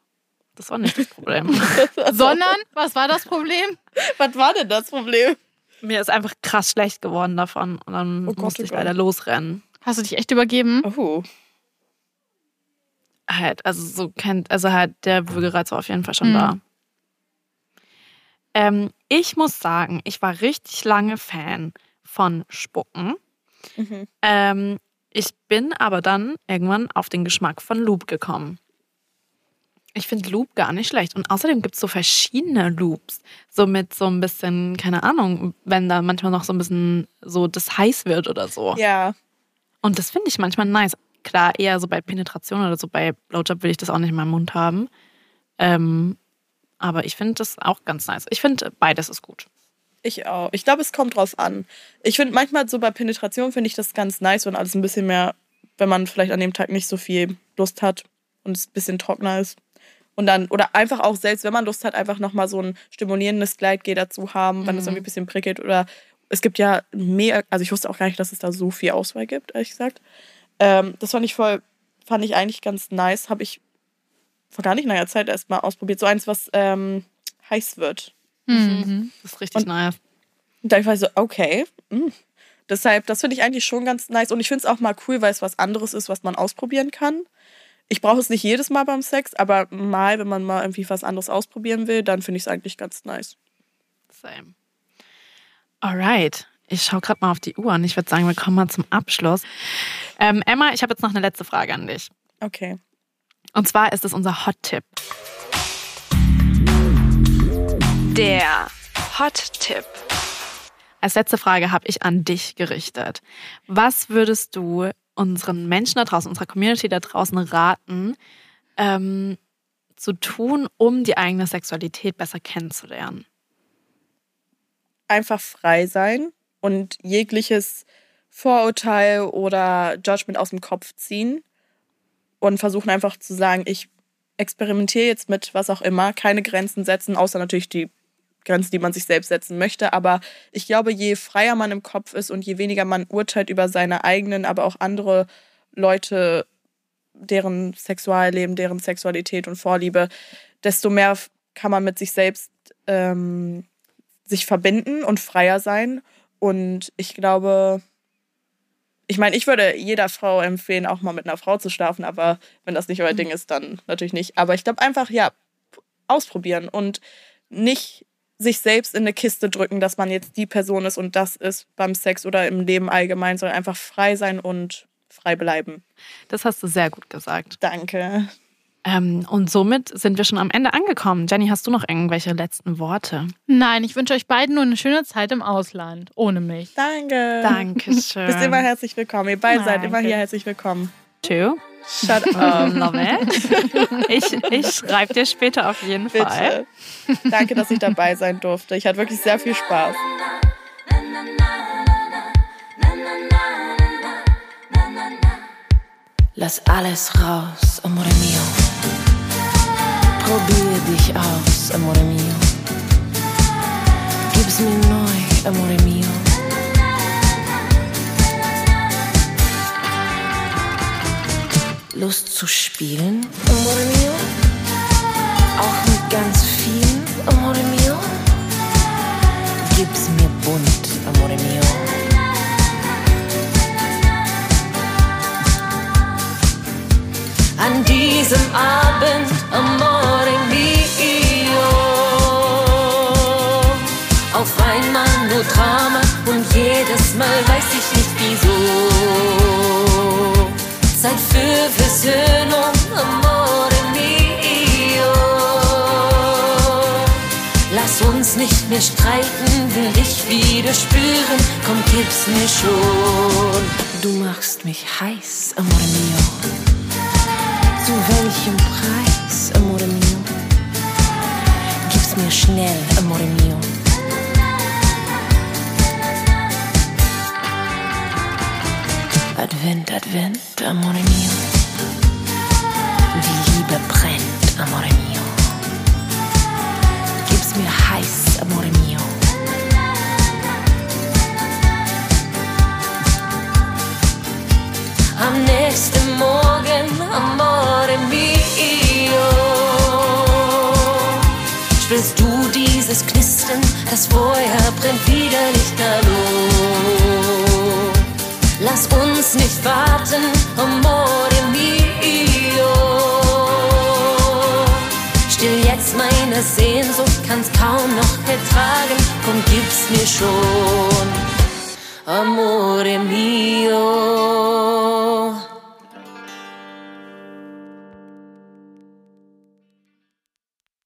Das war nicht das Problem. Sondern, was war das Problem? Was war denn das Problem? Mir ist einfach krass schlecht geworden davon. Und dann Oh Gott, musste oh ich Gott. leider losrennen. Hast du dich echt übergeben? Oh. Halt, also so kennt, also halt der Würgereiz war auf jeden Fall schon Mhm. da. Ähm, ich muss sagen, ich war richtig lange Fan von Spucken. Mhm. Ähm, ich bin aber dann irgendwann auf den Geschmack von Loop gekommen. Ich finde Loop gar nicht schlecht. Und außerdem gibt es so verschiedene Loops. So mit so ein bisschen, keine Ahnung, wenn da manchmal noch so ein bisschen so das heiß wird oder so. Ja. Und das finde ich manchmal nice. Klar, eher so bei Penetration oder so bei Blowjob will ich das auch nicht in meinem Mund haben. Ähm, aber ich finde das auch ganz nice. Ich finde, beides ist gut. Ich auch. Ich glaube, es kommt drauf an. Ich finde manchmal so bei Penetration finde ich das ganz nice, wenn alles ein bisschen mehr, wenn man vielleicht an dem Tag nicht so viel Lust hat und es ein bisschen trockener ist. Und dann, oder einfach auch selbst, wenn man Lust hat, einfach nochmal so ein stimulierendes Gleitgel dazu haben, wenn es irgendwie ein bisschen prickelt. Oder es gibt ja mehr, also ich wusste auch gar nicht, dass es da so viel Auswahl gibt, ehrlich gesagt. Ähm, das fand ich voll, fand ich eigentlich ganz nice. Habe ich vor gar nicht langer Zeit erst mal ausprobiert. So eins, was ähm, heiß wird. Mhm. Das ist richtig Und- nice. Und da war ich so, okay. mm. Deshalb, das finde ich eigentlich schon ganz nice. Und ich finde es auch mal cool, weil es was anderes ist, was man ausprobieren kann. ich brauche es nicht jedes Mal beim Sex, aber mal, wenn man mal irgendwie was anderes ausprobieren will, dann finde ich es eigentlich ganz nice. Same. Alright. Ich schaue gerade mal auf die Uhr und ich würde sagen, wir kommen mal zum Abschluss. Ähm, Emma, ich habe jetzt noch eine letzte Frage an dich. Okay. Und zwar ist es unser Hot-Tipp. Der Hot-Tipp. Als letzte Frage habe ich an dich gerichtet. Was würdest du unseren Menschen da draußen, unserer Community da draußen raten, ähm, zu tun, um die eigene Sexualität besser kennenzulernen? Einfach frei sein und jegliches Vorurteil oder Judgment aus dem Kopf ziehen und versuchen einfach zu sagen, ich experimentiere jetzt mit was auch immer, keine Grenzen setzen, außer natürlich die Grenzen, die man sich selbst setzen möchte. Aber ich glaube, je freier man im Kopf ist und je weniger man urteilt über seine eigenen, aber auch andere Leute, deren Sexualleben, deren Sexualität und Vorliebe, desto mehr kann man mit sich selbst ähm, sich verbinden und freier sein. Und ich glaube, ich meine, ich würde jeder Frau empfehlen, auch mal mit einer Frau zu schlafen, aber wenn das nicht euer Ding ist, dann natürlich nicht. Aber ich glaube einfach, ja, ausprobieren und nicht sich selbst in eine Kiste drücken, dass man jetzt die Person ist und das ist beim Sex oder im Leben allgemein, sondern einfach frei sein und frei bleiben. Das hast du sehr gut gesagt. Danke. Ähm, und somit sind wir schon am Ende angekommen. Jenny, hast du noch irgendwelche letzten Worte? Nein, ich wünsche euch beiden nur eine schöne Zeit im Ausland. Ohne mich. Danke. Dankeschön. Bist immer herzlich willkommen. Ihr beide seid immer Danke. hier herzlich willkommen. Tschö. Shut up. Love it. Ich, ich schreibe dir später auf jeden Fall. Bitte. Danke, dass ich dabei sein durfte. Ich hatte wirklich sehr viel Spaß. Lass alles raus, amore mio. Probier dich aus, amore mio. Gib's mir neu, amore mio. Lust zu spielen, amore mio. Auch mit ganz vielen, amore mio. Gib's mir bunt, amore mio. An diesem Abend, amore mio. Auf einmal nur Drama und jedes Mal weiß ich nicht wieso. Zeit für Versöhnung, amore mio. Lass uns nicht mehr streiten, will dich wieder spüren, komm, gib's mir schon. Du machst mich heiß, amore mio. Zu welchem Preis, amore mio? Gib's mir schnell, amore mio. Advent, Advent, amore mio. Die Liebe brennt, amore mio. nächste Morgen, amore mio. Spürst du dieses Knisten, das Feuer brennt wieder nicht an? Lass uns nicht warten, amore mio. Still jetzt meine Sehnsucht, kann's kaum noch ertragen, komm gib's mir schon. amore mio.